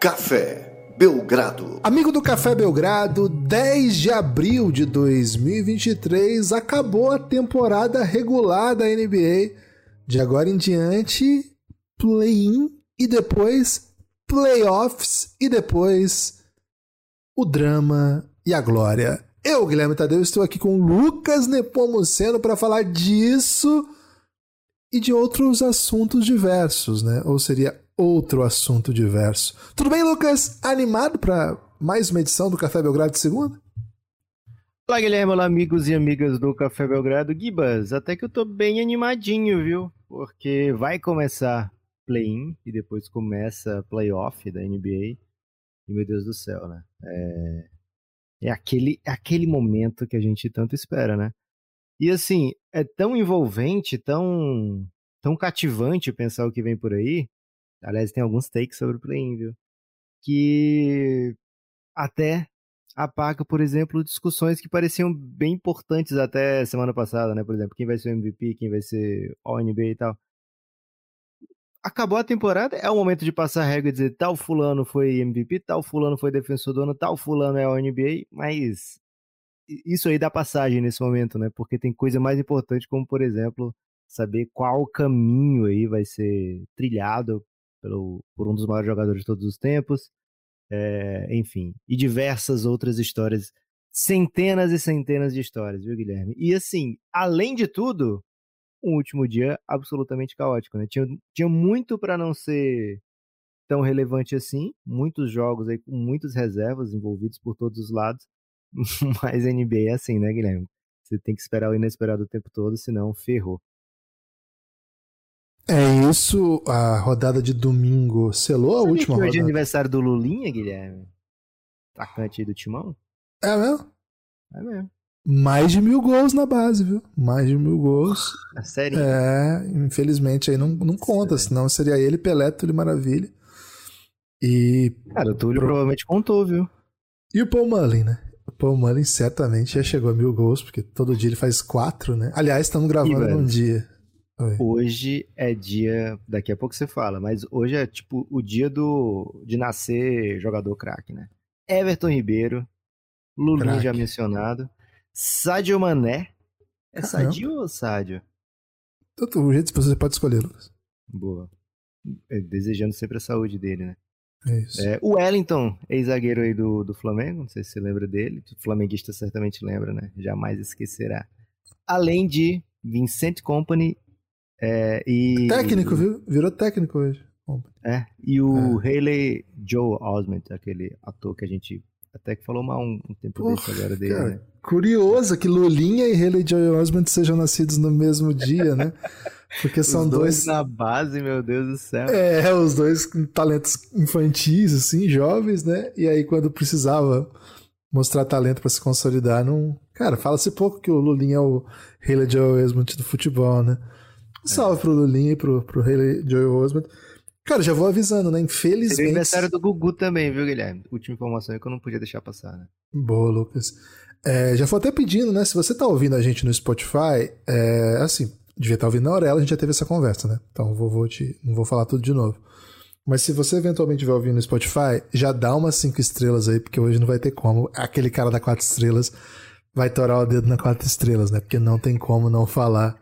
Café Belgrado. Amigo do Café Belgrado, 10 de abril de 2023 acabou a temporada regular da NBA. De agora em diante, play-in e depois playoffs e depois o drama e a glória. Eu, Guilherme Tadeu, estou aqui com Lucas Nepomuceno para falar disso e de outros assuntos diversos, né? Ou seria outro assunto diverso. Tudo bem, Lucas? Animado para mais uma edição do Café Belgrado de segunda? Olá, Guilherme, olá, amigos e amigas do Café Belgrado. Gibas, até que eu tô bem animadinho, viu? Porque vai começar play-in e depois começa playoff da NBA. E, meu Deus do céu, né? É é aquele, é aquele momento que a gente tanto espera, né? E assim, é tão envolvente, tão, tão cativante pensar o que vem por aí. Aliás, tem alguns takes sobre o play-in, viu? Que até apaga, por exemplo, discussões que pareciam bem importantes até semana passada, né? Por exemplo, quem vai ser o MVP, quem vai ser All-NBA e tal acabou a temporada, é o momento de passar a regra e dizer tal fulano foi MVP, tal fulano foi defensor do ano, tal fulano é o NBA, mas isso aí dá passagem nesse momento, né? Porque tem coisa mais importante, como por exemplo, saber qual caminho aí vai ser trilhado pelo, por um dos maiores jogadores de todos os tempos, é, enfim, e diversas outras histórias, centenas e centenas de histórias, viu, Guilherme? E assim, além de tudo, um último dia absolutamente caótico, né? Tinha, tinha muito para não ser tão relevante assim, muitos jogos aí com muitas reservas envolvidos por todos os lados, mas NBA é assim, né, Guilherme? Você tem que esperar o inesperado o tempo todo, senão ferrou. É isso, a rodada de domingo selou a última rodada. Hoje é aniversário do Lulinha, Guilherme? Atacante aí do Timão? É mesmo? É mesmo. Mais de mil gols na base, viu? Mais de mil gols. É sério? É, infelizmente aí não, não conta, sério? senão seria ele, Pelé, Túlio Maravilha. E. Cara, o Túlio Pro... provavelmente contou, viu? E o Paul Mullin, né? O Paul Mullin certamente já chegou a mil gols, porque todo dia ele faz quatro, né? Aliás, estamos gravando num dia. Oi. Hoje é dia. Daqui a pouco você fala, mas hoje é tipo o dia do de nascer jogador craque, né? Everton Ribeiro, Lulinha já mencionado. Sadio Mané. É Sadio ou Sadio? Todo jeito você pode escolher, Lucas. Boa. É, desejando sempre a saúde dele, né? É isso. É, o Wellington, ex-zagueiro aí do, do Flamengo, não sei se você lembra dele. O flamenguista certamente lembra, né? Jamais esquecerá. Além de Vincent Company é, e. Técnico, viu? Virou técnico hoje. É, e o é. Haley Joe Osment, aquele ator que a gente até que falou mal um, um tempo Porra, desse agora dele, cara, né? Curioso que Lulinha e Haley Joy Osment sejam nascidos no mesmo dia, né? Porque são os dois, dois. na base, meu Deus do céu. É, os dois com talentos infantis, assim, jovens, né? E aí, quando precisava mostrar talento para se consolidar, não. Cara, fala-se pouco que o Lulinha é o Haley Joy Osment do futebol, né? Um salve é. pro Lulinha e pro, pro Haley Joy Osment. Cara, já vou avisando, né? Infelizmente. Seria aniversário do Gugu também, viu, Guilherme? Última informação aí que eu não podia deixar passar, né? Boa, Lucas. É, já vou até pedindo, né? Se você tá ouvindo a gente no Spotify, é, assim, devia estar tá ouvindo na Aurela, a gente já teve essa conversa, né? Então vou, vou te, não vou falar tudo de novo. Mas se você eventualmente estiver ouvindo no Spotify, já dá umas cinco estrelas aí, porque hoje não vai ter como. Aquele cara da quatro estrelas vai torar o dedo na quatro estrelas, né? Porque não tem como não falar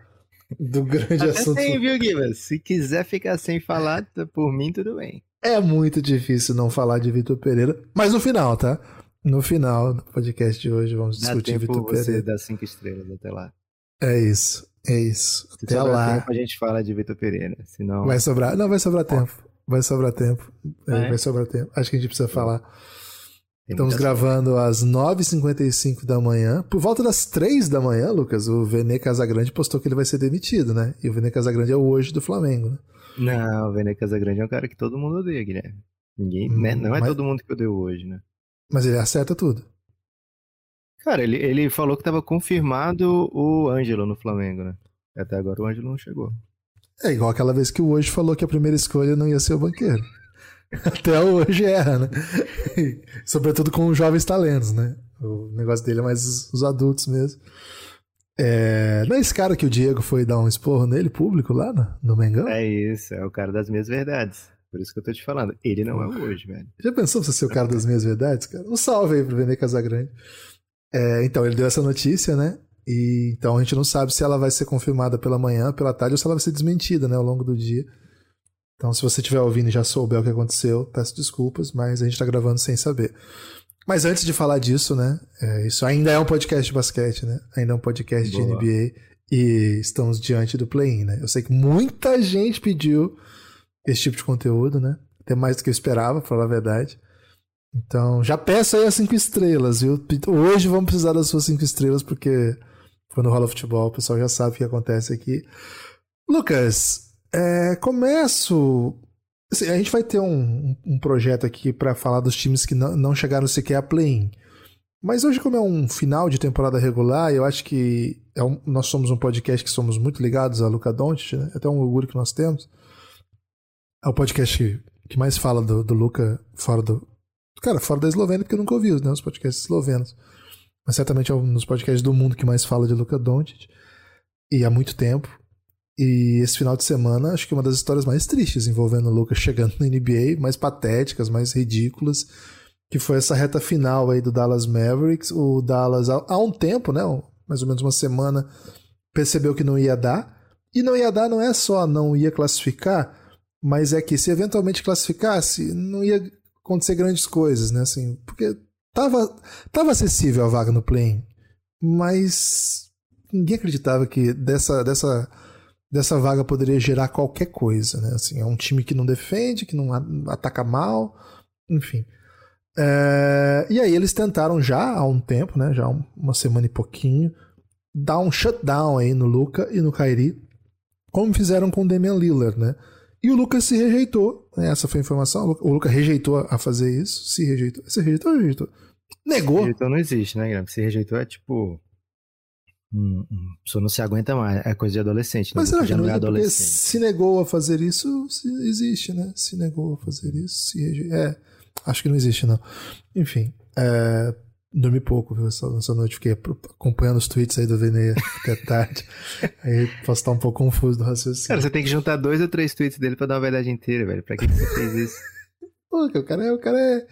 do grande Até assunto. Tem, viu, Guilherme? Se quiser ficar sem falar, por mim, tudo bem. É muito difícil não falar de Vitor Pereira, mas no final, tá? No final do podcast de hoje vamos Dá discutir Vitor Pereira. dá cinco estrelas até lá. É isso, é isso. Se até lá. Tempo, a gente fala de Vitor Pereira, senão... Vai sobrar, não, vai sobrar tempo. Vai sobrar tempo. É? Vai sobrar tempo. Acho que a gente precisa falar. Estamos gravando às 9h55 da manhã. Por volta das 3 da manhã, Lucas, o Vene Casagrande postou que ele vai ser demitido, né? E o Vene Casagrande é o hoje do Flamengo, né? Não, o Vene Casagrande é um cara que todo mundo odeia, Guilherme. Ninguém, hum, né? Não é mas... todo mundo que odeia hoje, né? Mas ele acerta tudo. Cara, ele, ele falou que estava confirmado o Ângelo no Flamengo, né? Até agora o Ângelo não chegou. É igual aquela vez que o hoje falou que a primeira escolha não ia ser o banqueiro. Até hoje era, né? Sobretudo com os jovens talentos, né? O negócio dele é mais os, os adultos mesmo. É... Não é esse cara que o Diego foi dar um esporro nele, público, lá no, no Mengão? É isso, é o cara das minhas verdades. Por isso que eu tô te falando. Ele não é hoje, velho. Já pensou você ser o cara das minhas verdades, cara? Um salve aí pro Vene Casagrande. É, então, ele deu essa notícia, né? E, então a gente não sabe se ela vai ser confirmada pela manhã, pela tarde, ou se ela vai ser desmentida, né, ao longo do dia. Então, se você estiver ouvindo e já souber o que aconteceu, peço desculpas, mas a gente tá gravando sem saber. Mas antes de falar disso, né? É, isso ainda é um podcast de basquete, né? Ainda é um podcast Boa. de NBA. E estamos diante do play-in, né? Eu sei que muita gente pediu esse tipo de conteúdo, né? Até mais do que eu esperava, pra falar a verdade. Então, já peço aí as cinco estrelas, viu? Hoje vamos precisar das suas cinco estrelas, porque quando rola futebol, o pessoal já sabe o que acontece aqui. Lucas, é, começo. Assim, a gente vai ter um, um projeto aqui para falar dos times que não, não chegaram sequer a play-in. Mas hoje, como é um final de temporada regular, eu acho que é um, nós somos um podcast que somos muito ligados a Luca Doncic, né? até um orgulho que nós temos. É o podcast que mais fala do, do Luca fora do. Cara, fora da Eslovênia, porque eu nunca ouvi né, os podcasts eslovenos. Mas certamente é um dos podcasts do mundo que mais fala de Luca Doncic. E há muito tempo. E esse final de semana, acho que é uma das histórias mais tristes envolvendo o Luca chegando na NBA, mais patéticas, mais ridículas que foi essa reta final aí do Dallas Mavericks. O Dallas, há um tempo, né, mais ou menos uma semana, percebeu que não ia dar. E não ia dar não é só não ia classificar, mas é que se eventualmente classificasse, não ia acontecer grandes coisas, né, assim, porque tava, tava acessível a vaga no play mas ninguém acreditava que dessa, dessa, dessa vaga poderia gerar qualquer coisa, né, assim, é um time que não defende, que não ataca mal, enfim. É, e aí eles tentaram já há um tempo, né, já uma semana e pouquinho, dar um shutdown aí no Luca e no Kairi, como fizeram com o Damian Lillard, né? E o Lucas se rejeitou, né? essa foi a informação. O Lucas rejeitou a fazer isso, se rejeitou. Se rejeitou ou rejeitou? Negou. Se rejeitou não existe, né, Guilherme? Se rejeitou é tipo. Hum, hum, a pessoa não se aguenta mais, é coisa de adolescente. Mas será que não é adolescente? Se negou a fazer isso, existe, né? Se negou a fazer isso, se. É. Acho que não existe, não. Enfim, é, dormi pouco, viu? Essa, essa noite fiquei acompanhando os tweets aí do Veneia até tarde. aí posso estar um pouco confuso do raciocínio. Cara, você tem que juntar dois ou três tweets dele pra dar uma verdade inteira, velho. Pra que, que você fez isso? Pô, o cara é, o cara é,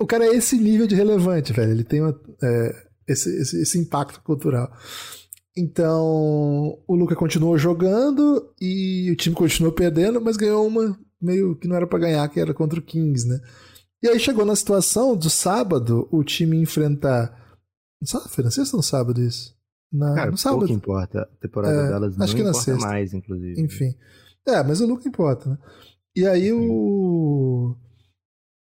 o cara é esse nível de relevante, velho. Ele tem uma, é, esse, esse, esse impacto cultural. Então, o Luca continuou jogando e o time continuou perdendo, mas ganhou uma meio que não era para ganhar, que era contra o Kings, né? E aí chegou na situação do sábado, o time enfrentar. Foi na sexta ou no sábado isso? Na, Cara, no sábado. pouco importa. A temporada é, delas não acho que importa sexta. mais, inclusive. Enfim. É, mas o Luca importa, né? E aí o.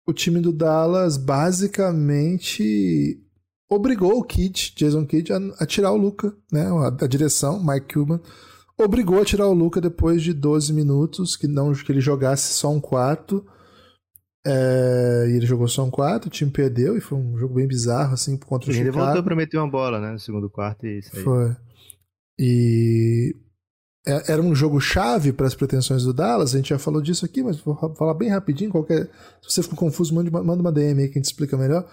O time do Dallas basicamente obrigou o Kidd, Jason Kidd, a, a tirar o Luca, né? A, a, direção, Mike Cuban, obrigou a tirar o Luca depois de 12 minutos, que não que ele jogasse só um quarto é, e ele jogou só um quarto, o time perdeu e foi um jogo bem bizarro, assim, contra o Chicago. Ele voltou pra meter uma bola, né, no segundo quarto e isso aí. Foi. E é, era um jogo chave para as pretensões do Dallas, a gente já falou disso aqui, mas vou falar bem rapidinho, qualquer... se você ficou confuso, manda uma DM aí que a gente explica melhor.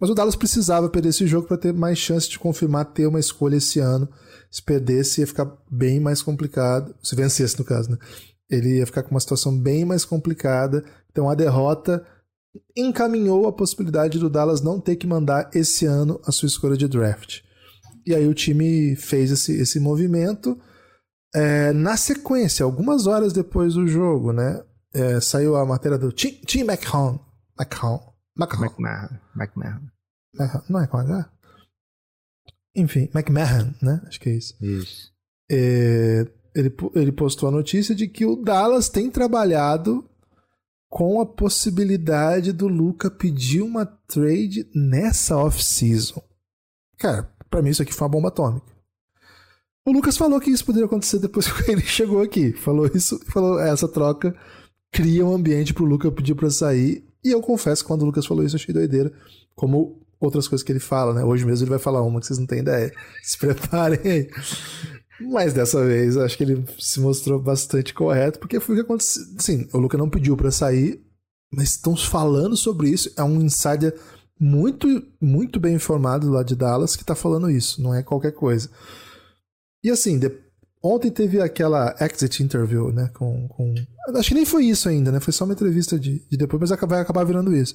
Mas o Dallas precisava perder esse jogo para ter mais chance de confirmar ter uma escolha esse ano. Se perdesse, ia ficar bem mais complicado. Se vencesse, no caso, né? Ele ia ficar com uma situação bem mais complicada então a derrota encaminhou a possibilidade do Dallas não ter que mandar esse ano a sua escolha de draft. E aí o time fez esse, esse movimento. É, na sequência, algumas horas depois do jogo, né? É, saiu a matéria do Tim, Tim McCown. McMahon. McMahon. Não é com H? Enfim, McMahon, né? Acho que é isso. Isso. É, ele, ele postou a notícia de que o Dallas tem trabalhado com a possibilidade do Luca pedir uma trade nessa off-season. Cara, para mim isso aqui foi uma bomba atômica. O Lucas falou que isso poderia acontecer depois que ele chegou aqui. Falou isso, falou essa troca cria um ambiente pro Luca pedir para sair. E eu confesso que quando o Lucas falou isso eu achei doideira, como outras coisas que ele fala, né? Hoje mesmo ele vai falar uma que vocês não têm ideia. Se preparem aí. Mas dessa vez acho que ele se mostrou bastante correto, porque foi o que aconteceu. Sim, o Luca não pediu para sair, mas estão falando sobre isso. É um insider muito, muito bem informado lá de Dallas que tá falando isso, não é qualquer coisa. E assim, de... Ontem teve aquela exit interview, né? Com, com... Acho que nem foi isso ainda, né? Foi só uma entrevista de, de depois, mas vai acabar virando isso.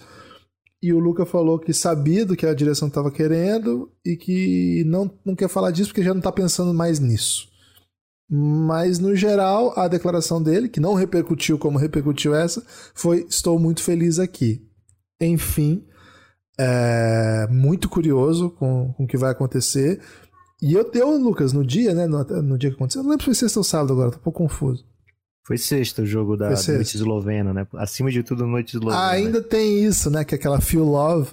E o Luca falou que sabia do que a direção estava querendo e que não, não quer falar disso porque já não está pensando mais nisso. Mas, no geral, a declaração dele, que não repercutiu como repercutiu essa, foi: Estou muito feliz aqui. Enfim, é, muito curioso com, com o que vai acontecer. E eu, eu, Lucas, no dia, né? No, no dia que aconteceu, não lembro se foi sexta ou sábado agora, tô um pouco confuso. Foi sexta o jogo da noite eslovena, né? Acima de tudo, noite eslovena. Ah, ainda né? tem isso, né? Que é aquela Feel Love,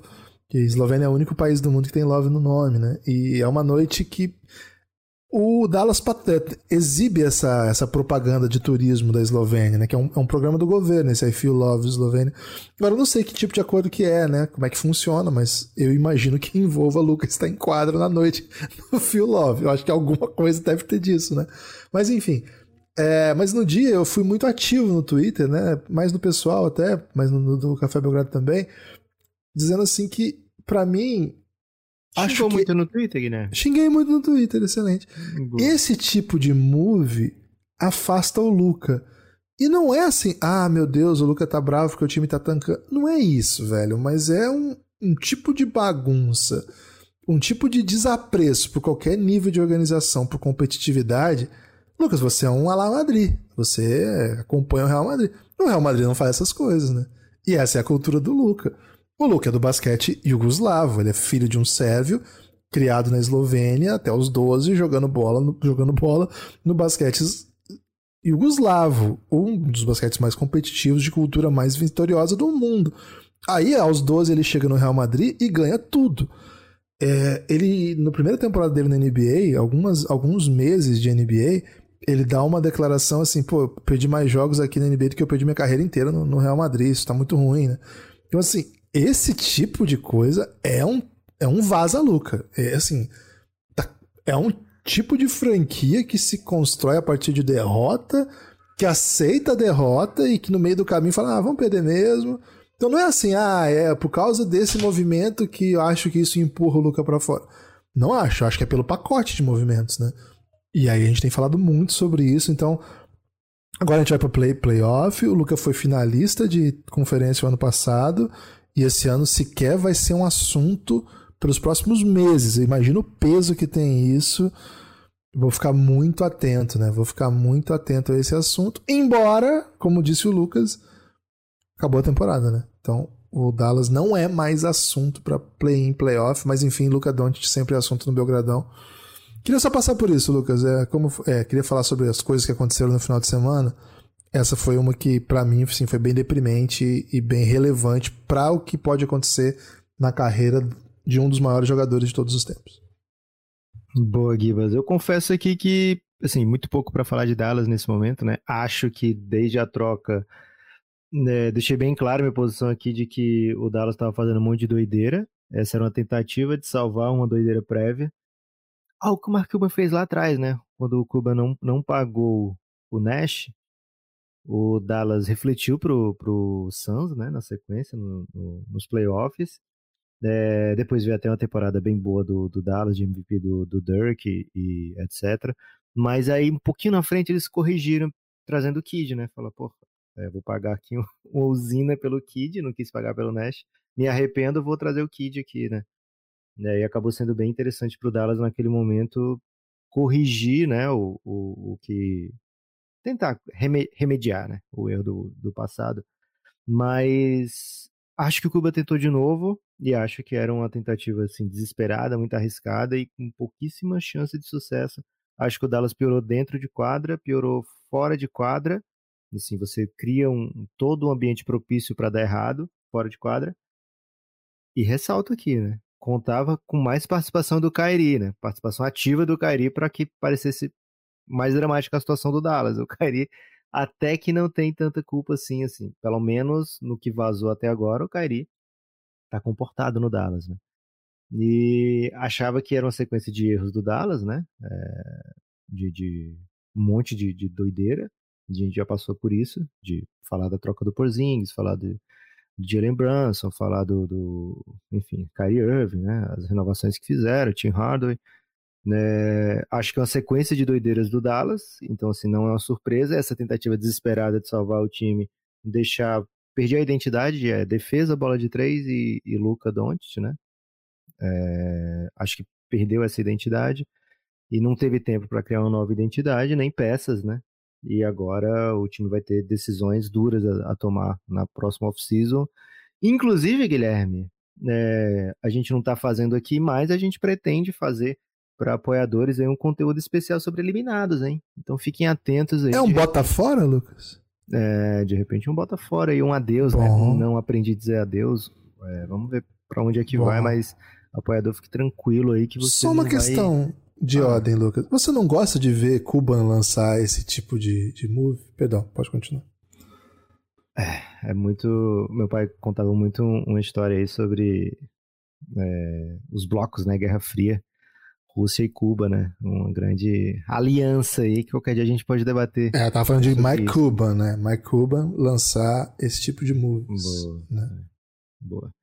que Eslovênia é o único país do mundo que tem Love no nome, né? E é uma noite que o Dallas exibe essa, essa propaganda de turismo da Eslovênia, né? Que é um, é um programa do governo, esse I Feel Love Eslovênia. Agora, eu não sei que tipo de acordo que é, né? Como é que funciona, mas eu imagino que envolva Lucas estar em quadra na noite no Feel Love. Eu acho que alguma coisa deve ter disso, né? Mas enfim. É, mas no dia eu fui muito ativo no Twitter, né? Mais no pessoal até, mas no, no Café Belgrado também, dizendo assim que, para mim, Xingou que... muito no Twitter, Guilherme? Xinguei muito no Twitter, excelente. Esse tipo de move afasta o Luca. E não é assim, ah, meu Deus, o Luca tá bravo porque o time tá tancando. Não é isso, velho, mas é um, um tipo de bagunça, um tipo de desapreço por qualquer nível de organização, por competitividade. Lucas, você é um Alá Madrid, você acompanha o Real Madrid. O Real Madrid não faz essas coisas, né? E essa é a cultura do Luca. O Luke é do basquete iugoslavo, ele é filho de um sérvio, criado na Eslovênia até os 12, jogando bola no, jogando bola no basquete iugoslavo, um dos basquetes mais competitivos de cultura mais vitoriosa do mundo. Aí, aos 12, ele chega no Real Madrid e ganha tudo. É, ele, no primeira temporada dele na NBA, algumas, alguns meses de NBA, ele dá uma declaração assim, pô, eu perdi mais jogos aqui na NBA do que eu perdi minha carreira inteira no, no Real Madrid, isso tá muito ruim, né? Então, assim, esse tipo de coisa é um, é um vaza-luca. É assim, tá, é um tipo de franquia que se constrói a partir de derrota, que aceita a derrota e que no meio do caminho fala, ah, vamos perder mesmo. Então não é assim, ah, é por causa desse movimento que eu acho que isso empurra o Luca para fora. Não acho, acho que é pelo pacote de movimentos, né? E aí a gente tem falado muito sobre isso, então agora a gente vai para play playoff. O Luca foi finalista de conferência o ano passado e esse ano sequer vai ser um assunto pelos próximos meses. Imagina o peso que tem isso. Vou ficar muito atento, né? Vou ficar muito atento a esse assunto. Embora, como disse o Lucas, acabou a temporada, né? Então, o Dallas não é mais assunto para play-in, playoff, mas enfim, Luca Doncic sempre é assunto no Belgradão. Queria só passar por isso, Lucas. É, como, é, queria falar sobre as coisas que aconteceram no final de semana. Essa foi uma que, para mim, assim, foi bem deprimente e bem relevante para o que pode acontecer na carreira de um dos maiores jogadores de todos os tempos. Boa, Gibas. Eu confesso aqui que, assim, muito pouco para falar de Dallas nesse momento, né? Acho que desde a troca, né, deixei bem claro minha posição aqui de que o Dallas estava fazendo um monte de doideira. Essa era uma tentativa de salvar uma doideira prévia. Algo que o Mark Cuban fez lá atrás, né? Quando o Cuban não, não pagou o Nash, o Dallas refletiu pro, pro Suns, né, na sequência, no, no, nos playoffs. É, depois veio até uma temporada bem boa do, do Dallas, de MVP do, do Dirk e, e, etc. Mas aí, um pouquinho na frente, eles corrigiram, trazendo o Kid, né? Fala, pô, é, vou pagar aqui uma usina pelo Kid, não quis pagar pelo Nash. Me arrependo, vou trazer o Kid aqui, né? É, e acabou sendo bem interessante pro Dallas naquele momento corrigir, né, o, o, o que tentar remediar né, o erro do, do passado. Mas acho que o Cuba tentou de novo e acho que era uma tentativa assim desesperada, muito arriscada e com pouquíssima chance de sucesso. Acho que o Dallas piorou dentro de quadra, piorou fora de quadra. Assim, você cria um todo um ambiente propício para dar errado fora de quadra. E ressalto aqui, né? Contava com mais participação do Kairi, né? Participação ativa do Kairi para que parecesse mais dramática a situação do Dallas. O Kyrie até que não tem tanta culpa assim, assim. Pelo menos no que vazou até agora, o Kyrie tá comportado no Dallas, né? E achava que era uma sequência de erros do Dallas, né? É, de, de, um monte de, de doideira. A gente já passou por isso, de falar da troca do Porzingis, falar de Jalen Brunson, falar do, do, enfim, Kyrie Irving, né? As renovações que fizeram, Tim Hardaway. Né? Acho que é uma sequência de doideiras do Dallas, então assim, não é uma surpresa essa tentativa desesperada de salvar o time, deixar perdi a identidade, é defesa, bola de três e, e Luca Doncic, né? É, acho que perdeu essa identidade e não teve tempo para criar uma nova identidade, nem peças, né? E agora o time vai ter decisões duras a, a tomar na próxima off-season. Inclusive, Guilherme, é, a gente não está fazendo aqui, mas a gente pretende fazer para apoiadores aí um conteúdo especial sobre eliminados, hein? Então fiquem atentos aí. É um bota fora, Lucas? É, de repente um bota fora e um adeus, né? Bom. né? Não aprendi a dizer adeus. É, vamos ver para onde é que Bom. vai, mas apoiador fique tranquilo aí que você. Só uma questão vai... de ah. ordem, Lucas. Você não gosta de ver Cuban lançar esse tipo de, de move? Perdão, pode continuar. É, é muito. Meu pai contava muito uma história aí sobre é, os blocos, né? Guerra Fria. Rússia e Cuba, né? Uma grande aliança aí que qualquer dia a gente pode debater. É, eu tava falando de Mike isso. Cuban, né? Mike Cuban lançar esse tipo de moves. Boa. Né? Boa.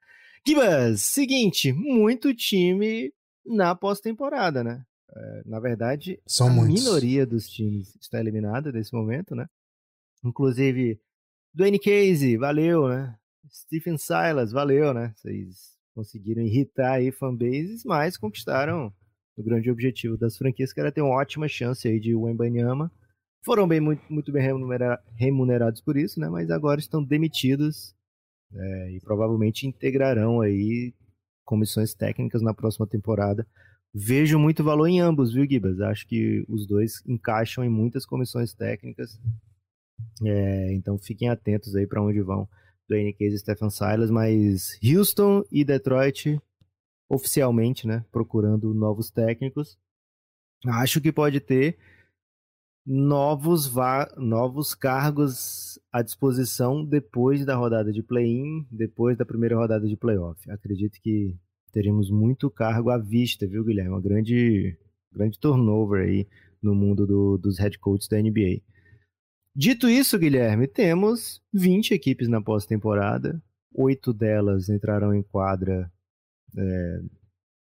Kibas, seguinte, muito time na pós-temporada, né? É, na verdade, São a muitos. minoria dos times está eliminada nesse momento, né? Inclusive, Dwayne Casey, valeu, né? Stephen Silas, valeu, né? Vocês conseguiram irritar aí fanbases, mas conquistaram o grande objetivo das franquias, que era ter uma ótima chance aí de Wembanyama. Foram bem, muito, muito bem remunerados por isso, né? Mas agora estão demitidos é, e provavelmente integrarão aí comissões técnicas na próxima temporada. Vejo muito valor em ambos, viu, Gibas? Acho que os dois encaixam em muitas comissões técnicas. É, então fiquem atentos aí para onde vão do Case e Stephen Silas, mas Houston e Detroit oficialmente, né, procurando novos técnicos. Acho que pode ter novos, novos cargos à disposição depois da rodada de play-in, depois da primeira rodada de playoff. Acredito que teremos muito cargo à vista, viu, Guilherme? Uma grande, grande turnover aí no mundo do, dos head coaches da NBA. Dito isso, Guilherme, temos 20 equipes na pós-temporada. Oito delas entrarão em quadra é,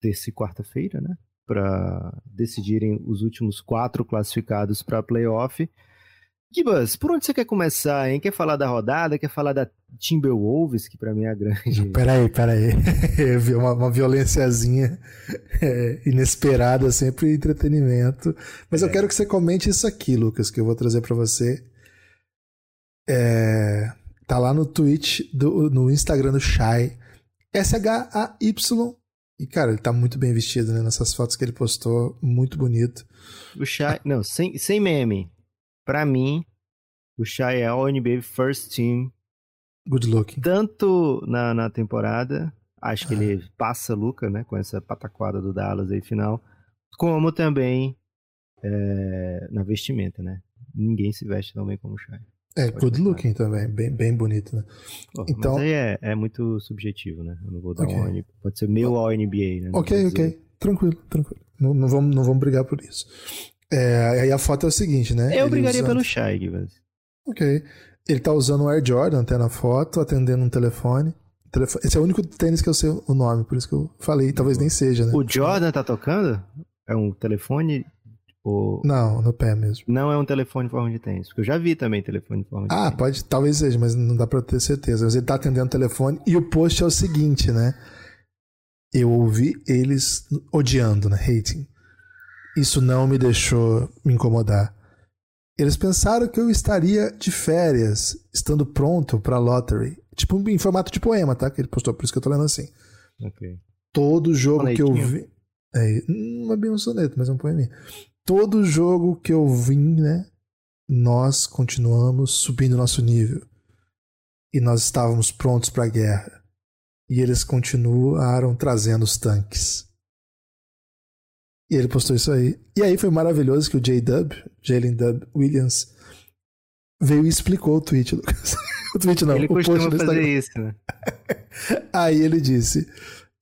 terça e quarta-feira, né? Para decidirem os últimos quatro classificados para playoff. Gibas, por onde você quer começar, hein? Quer falar da rodada? Quer falar da Timberwolves, que para mim é a grande. Peraí, peraí. uma, uma violênciazinha é, inesperada, sempre entretenimento. Mas é. eu quero que você comente isso aqui, Lucas, que eu vou trazer para você. É, tá lá no Twitch, do, no Instagram do Shai. S-H-A-Y. E, cara, ele tá muito bem vestido, né? Nessas fotos que ele postou, muito bonito. O Shai, não, sem, sem meme. Pra mim, o Shai é o NBA First Team. Good looking. Tanto na, na temporada, acho que ele passa Luca, né? Com essa pataquada do Dallas aí final. Como também é, na vestimenta, né? Ninguém se veste tão bem como o Shai. É, good looking também, bem, bem bonito, né? Oh, então... Mas aí é, é muito subjetivo, né? Eu não vou dar okay. um Pode ser meu ao NBA, né? Ok, ok. Tranquilo, tranquilo. Não, não, vamos, não vamos brigar por isso. É, aí a foto é o seguinte, né? Eu Ele brigaria usando... pelo Shai, mas... Ok. Ele tá usando o Air Jordan até na foto, atendendo um telefone. Esse é o único tênis que eu sei o nome, por isso que eu falei. Talvez nem seja, né? O Jordan tá tocando? É um telefone o... Não, no pé mesmo. Não é um telefone em forma de tênis. Porque eu já vi também telefone em forma de ah, tênis. Ah, pode, talvez seja, mas não dá pra ter certeza. Mas ele tá atendendo o telefone e o post é o seguinte, né? Eu ouvi eles odiando, né? Hating. Isso não me deixou me incomodar. Eles pensaram que eu estaria de férias, estando pronto pra lottery. Tipo, em formato de poema, tá? Que ele postou, por isso que eu tô lendo assim. Ok. Todo jogo que eu vi. É, não é bem um soneto, mas é um poeminha todo jogo que eu vim, né, nós continuamos subindo nosso nível. E nós estávamos prontos para a guerra. E eles continuaram trazendo os tanques. E ele postou isso aí. E aí foi maravilhoso que o J-Dub, Jalen Dub Williams, veio e explicou o tweet, Lucas. o tweet não, ele o post do fazer isso, né? aí ele disse: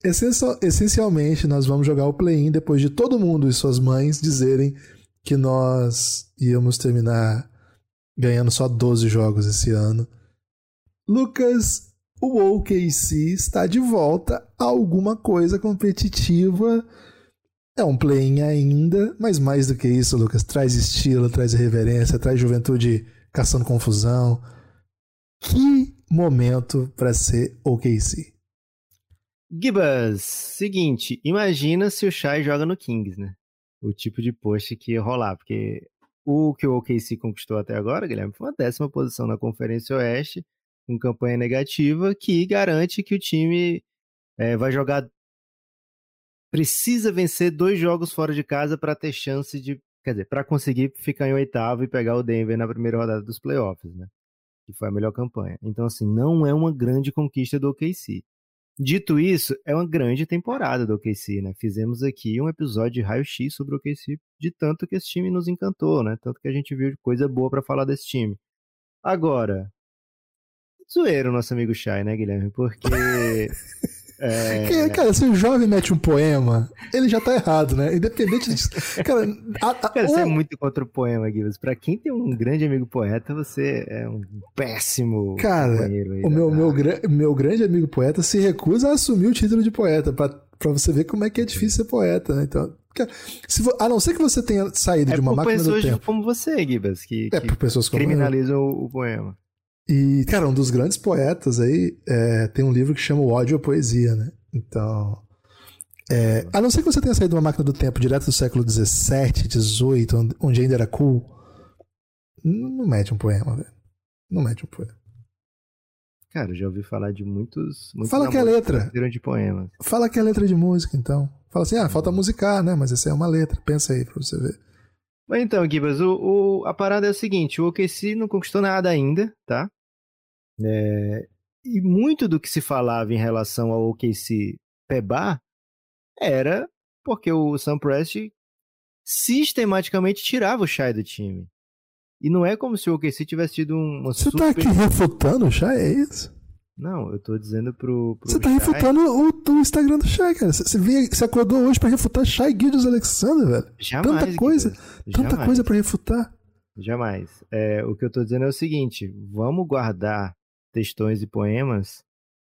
essencialmente, nós vamos jogar o play-in depois de todo mundo e suas mães dizerem que nós íamos terminar ganhando só 12 jogos esse ano. Lucas, o OKC está de volta a alguma coisa competitiva É um play-in ainda, mas mais do que isso, Lucas, traz estilo, traz reverência, traz juventude caçando confusão. Que momento para ser OKC. Gibas, seguinte, imagina se o Shai joga no Kings, né? O tipo de post que ia rolar, porque o que o OKC conquistou até agora, Guilherme, foi uma décima posição na Conferência Oeste, com campanha negativa, que garante que o time é, vai jogar. Precisa vencer dois jogos fora de casa para ter chance de. Quer dizer, para conseguir ficar em oitavo e pegar o Denver na primeira rodada dos playoffs, né? Que foi a melhor campanha. Então, assim, não é uma grande conquista do OKC. Dito isso, é uma grande temporada do OKC, né? Fizemos aqui um episódio de raio-x sobre o OKC, de tanto que esse time nos encantou, né? Tanto que a gente viu coisa boa para falar desse time. Agora, zoeiro nosso amigo Shai, né, Guilherme? Porque É... Cara, se o jovem mete um poema, ele já tá errado, né? Independente disso. Cara, a, a, cara você o... é muito contra o poema, Guilherme. Pra quem tem um grande amigo poeta, você é um péssimo cara, o meu, meu, meu grande amigo poeta se recusa a assumir o título de poeta, pra, pra você ver como é que é difícil ser poeta, né? Então, cara, se, a não ser que você tenha saído é de uma máquina do tempo. como você, Gibas, que, é, que pessoas criminalizam o, o poema. E, cara, um dos grandes poetas aí é, tem um livro que chama O Ódio à Poesia, né? Então. É, a não ser que você tenha saído de uma máquina do tempo direto do século XVII, XVIII, onde ainda era cool, não mete um poema, velho. Não mete um poema. Cara, eu já ouvi falar de muitos. muitos Fala que é letra. De poemas. Fala que é letra de música, então. Fala assim, ah, falta musicar, né? Mas essa é uma letra. Pensa aí pra você ver. Mas então, Gibas, o, o, a parada é o seguinte: o OKC não conquistou nada ainda, tá? É, e muito do que se falava em relação ao OKC Pebá era porque o Sam Prest sistematicamente tirava o Shai do time. E não é como se o OKC tivesse tido uma Você super... tá aqui refutando o Shai, é isso? Não, eu tô dizendo pro. pro você tá Shai... refutando o, o, Instagram do Shai, cara. Você, veio, você acordou hoje pra refutar Shai Guilherme Alexander, velho. Jamais. Tanta coisa. Tanta Jamais. coisa pra refutar. Jamais. É, o que eu tô dizendo é o seguinte: vamos guardar textões e poemas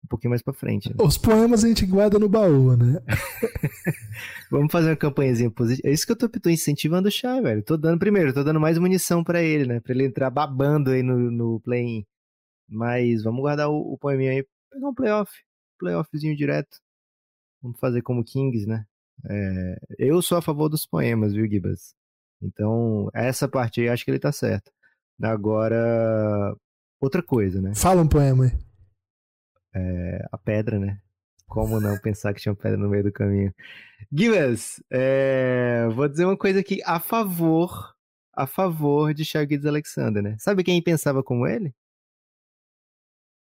um pouquinho mais para frente. Né? Os poemas a gente guarda no baú, né? Vamos fazer uma campanhazinha positiva. É isso que eu tô, tô incentivando o Chá, velho. Tô dando, primeiro, tô dando mais munição para ele, né? Pra ele entrar babando aí no, no play-in. Mas vamos guardar o, o poeminha aí, pegar um playoff. Playoffzinho direto. Vamos fazer como Kings, né? É, eu sou a favor dos poemas, viu, Gibas? Então, essa parte aí acho que ele tá certo. Agora, outra coisa, né? Fala um poema aí. É, a pedra, né? Como não pensar que tinha pedra no meio do caminho? Givas, é, vou dizer uma coisa aqui a favor, a favor de Shai Alexander, né? Sabe quem pensava como ele?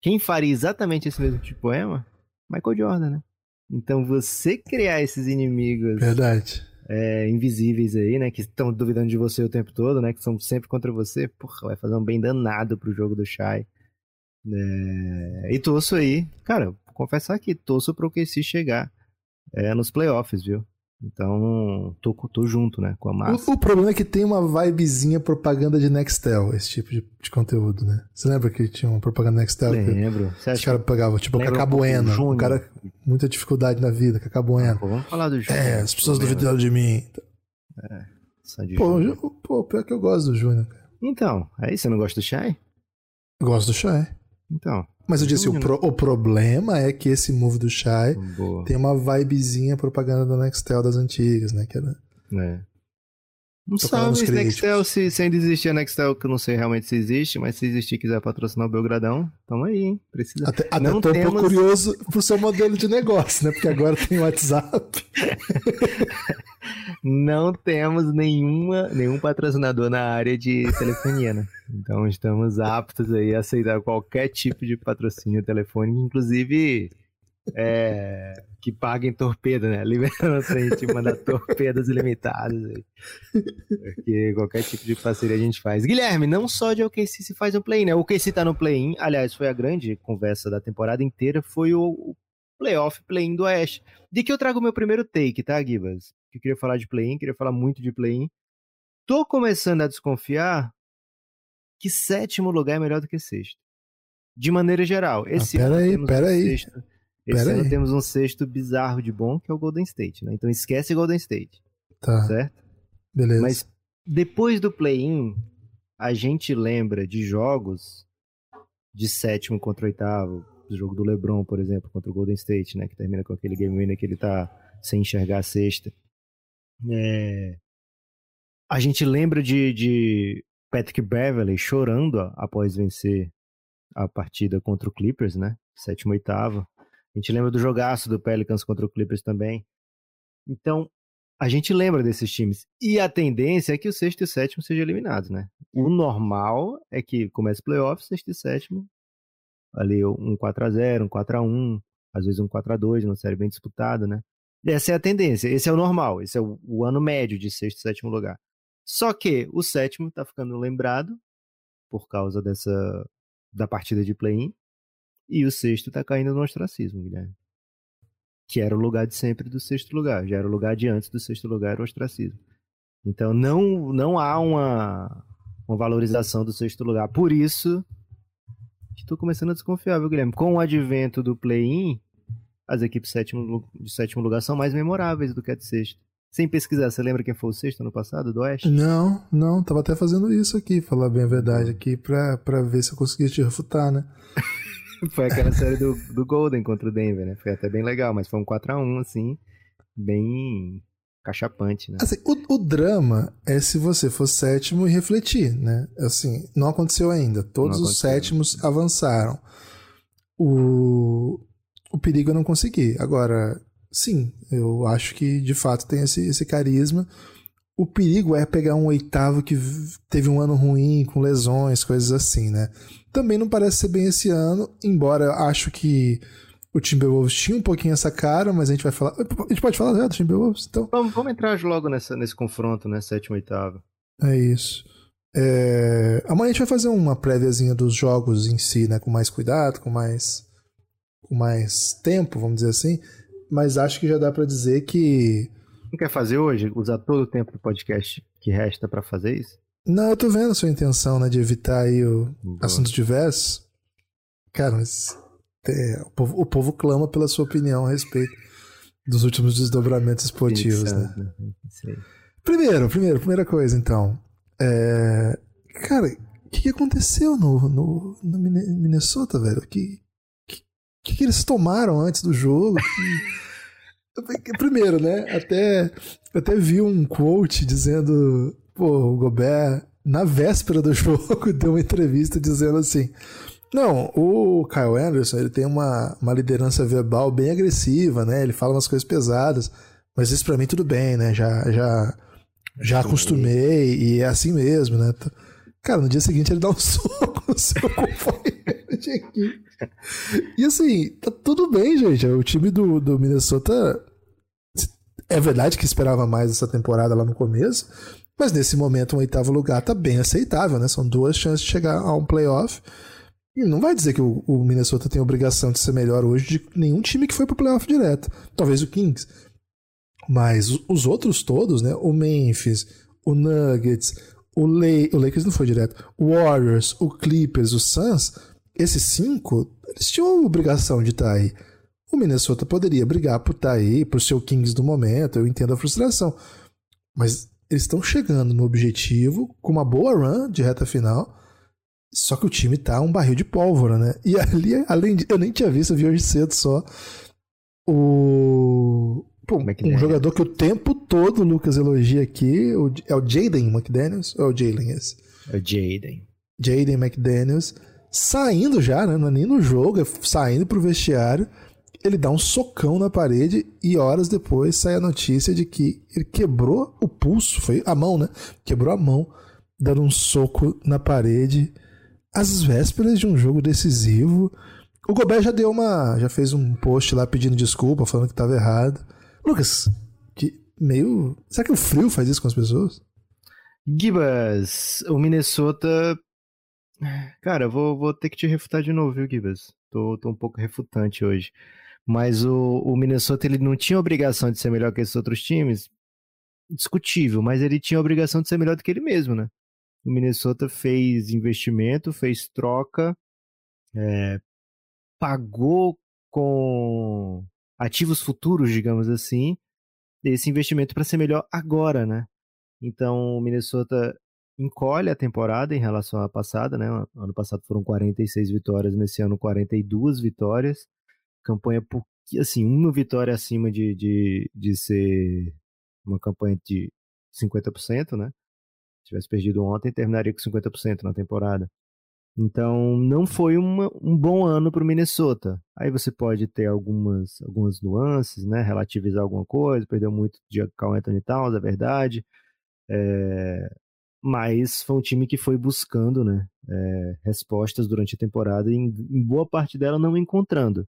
Quem faria exatamente esse mesmo tipo de poema? Michael Jordan, né? Então você criar esses inimigos Verdade. É, invisíveis aí, né? Que estão duvidando de você o tempo todo, né? Que são sempre contra você. Porra, vai fazer um bem danado pro jogo do Shai. É, e torço aí, cara, vou confessar que torço pro KC chegar é, nos playoffs, viu? Então, tô, tô junto, né, com a massa. O, o, problema é que tem uma vibezinha propaganda de Nextel, esse tipo de, de conteúdo, né? Você lembra que tinha uma propaganda Nextel? Lembro. Que os caras pagavam, tipo, Cacabuena. Um, um cara muita dificuldade na vida, Cacabuena. Ah, vamos falar do Júnior. É, as pessoas duvidaram de mim. É, pô, pô, pior que eu gosto do Júnior. Então, aí você não gosta do Shai? Gosto do Shai. Então. Mas eu disse, o, pro, o, problema é que esse move do Shai Boa. tem uma vibezinha propaganda da Nextel das antigas, né? Que era... É. Não sabe se Nextel, se, se ainda existir a Nextel, que eu não sei realmente se existe, mas se existir e quiser patrocinar o Belgradão, tamo aí, hein? Precisa. Até, até não tô temos... um pouco curioso pro seu modelo de negócio, né? Porque agora tem WhatsApp. não temos nenhuma, nenhum patrocinador na área de telefonia, né? Então estamos aptos aí a aceitar qualquer tipo de patrocínio telefônico, inclusive é, que paguem torpedo, né? Liberando pra gente mandar torpedas ilimitadas aí. Porque qualquer tipo de parceria a gente faz. Guilherme, não só de OKC se faz um play-in, né? O OKC tá no play-in, aliás, foi a grande conversa da temporada inteira, foi o, playoff play-in do Oeste. De que eu trago o meu primeiro take, tá, Gibas? Que eu queria falar de play-in, queria falar muito de play-in. Tô começando a desconfiar que sétimo lugar é melhor do que sexto. De maneira geral. Esse ah, pera aí, pera aí. Sexto, Esse Pera ano aí. temos um sexto bizarro de bom, que é o Golden State, né? Então esquece Golden State, Tá, certo? beleza. Mas depois do play-in, a gente lembra de jogos de sétimo contra oitavo. O jogo do LeBron, por exemplo, contra o Golden State, né? Que termina com aquele game winner que ele tá sem enxergar a sexta. É, A gente lembra de, de Patrick Beverly chorando após vencer a partida contra o Clippers, né? Sétimo oitavo. A gente lembra do jogaço do Pelicans contra o Clippers também. Então, a gente lembra desses times. E a tendência é que o sexto e o sétimo sejam eliminados, né? O normal é que comece playoff, sexto e sétimo, ali um 4x0, um 4x1, às vezes um 4x2, uma série bem disputada, né? Essa é a tendência, esse é o normal, esse é o, o ano médio de sexto e sétimo lugar. Só que o sétimo tá ficando lembrado por causa dessa da partida de play-in e o sexto tá caindo no ostracismo, Guilherme. Que era o lugar de sempre do sexto lugar, já era o lugar de antes do sexto lugar, era o ostracismo. Então não, não há uma, uma valorização do sexto lugar. Por isso que estou começando a desconfiar, viu, Guilherme? Com o advento do play-in, as equipes sétimo, de sétimo lugar são mais memoráveis do que a de sexto. Sem pesquisar, você lembra quem foi o sexto ano passado, do Oeste? Não, não, tava até fazendo isso aqui, falar bem a verdade aqui, pra, pra ver se eu conseguia te refutar, né? Foi aquela série do, do Golden contra o Denver, né? Foi até bem legal, mas foi um 4x1, assim, bem cachapante, né? Assim, o, o drama é se você for sétimo e refletir, né? Assim, não aconteceu ainda. Todos Não os aconteceu. sétimos avançaram. O, o perigo é não conseguir. Agora, sim, eu acho que de fato tem esse, esse carisma. O perigo é pegar um oitavo que teve um ano ruim, com lesões, coisas assim, né? Também não parece ser bem esse ano, embora eu acho que o Timberwolves tinha um pouquinho essa cara, mas a gente vai falar. A gente pode falar já do Timberwolves? Então. Vamos, vamos entrar logo nessa, nesse confronto, né? Sétimo e oitavo. É isso. É, Amanhã a gente vai fazer uma préviazinha dos jogos em si, né? Com mais cuidado, com mais, com mais tempo, vamos dizer assim. Mas acho que já dá pra dizer que. Não quer fazer hoje? Usar todo o tempo do podcast que resta pra fazer isso? Não, eu tô vendo a sua intenção, né? De evitar aí o Boa. assuntos diversos. Cara, mas. é, o, povo, o povo clama pela sua opinião a respeito dos últimos desdobramentos esportivos, né? Aí. Primeiro, primeiro, primeira coisa, então. É, Cara, o que, que aconteceu no, no, no Minnesota, velho? O que, que, que eles tomaram antes do jogo? Primeiro, né? Até, até vi um quote dizendo: pô, o Gobert, na véspera do jogo, deu uma entrevista dizendo assim. Não, o Kyle Anderson ele tem uma, uma liderança verbal bem agressiva, né? Ele fala umas coisas pesadas, mas isso pra mim tudo bem, né? Já, já, já acostumei e é assim mesmo, né? T- Cara, no dia seguinte ele dá um soco no seu companheiro de equipe. E assim, tá tudo bem, gente. O time do, do Minnesota é verdade que esperava mais essa temporada lá no começo, mas nesse momento um oitavo lugar tá bem aceitável, né? São duas chances de chegar a um playoff. E não vai dizer que o, o Minnesota tem obrigação de ser melhor hoje de nenhum time que foi pro playoff direto. Talvez o Kings. Mas o- os outros todos, né? O Memphis, o Nuggets, o, La o Lakers não foi direto, o Warriors, o Clippers, o Suns, esses cinco, eles tinham obrigação de estar aí. O Minnesota poderia brigar por estar aí, por ser o Kings do momento, eu entendo a frustração. Mas eles estão chegando no objetivo com uma boa run de reta final. Só que o time tá um barril de pólvora, né? E ali, além de. Eu nem tinha visto, eu vi hoje cedo só. O. Pô, um jogador que o tempo todo o Lucas elogia aqui o- é o Jaden McDaniels? Ou é o Jalen esse? É o Jaden. Jaden McDaniels, saindo já, né? Não é nem no jogo, é saindo pro vestiário. Ele dá um socão na parede e horas depois sai a notícia de que ele quebrou o pulso, foi a mão, né? Quebrou a mão, dando um soco na parede às vésperas de um jogo decisivo. O Gobert já deu uma. já fez um post lá pedindo desculpa, falando que estava errado. Lucas, que meio. Será que o frio faz isso com as pessoas? Gibas, o Minnesota. Cara, vou, vou ter que te refutar de novo, viu, Gibas? Tô, tô um pouco refutante hoje. Mas o, o Minnesota ele não tinha obrigação de ser melhor que esses outros times. Discutível, mas ele tinha obrigação de ser melhor do que ele mesmo, né? O Minnesota fez investimento, fez troca, é, pagou com ativos futuros, digamos assim, esse investimento para ser melhor agora, né? Então, o Minnesota encolhe a temporada em relação à passada, né? Ano passado foram 46 vitórias, nesse ano 42 vitórias. Campanha, assim, uma vitória acima de, de, de ser uma campanha de 50%, né? Se tivesse perdido ontem, terminaria com 50% na temporada. Então, não foi uma, um bom ano para o Minnesota. Aí você pode ter algumas, algumas nuances, né? Relativizar alguma coisa. Perdeu muito de Carl Anthony Towns, é verdade. É, mas foi um time que foi buscando né, é, respostas durante a temporada e em, em, boa parte dela não encontrando.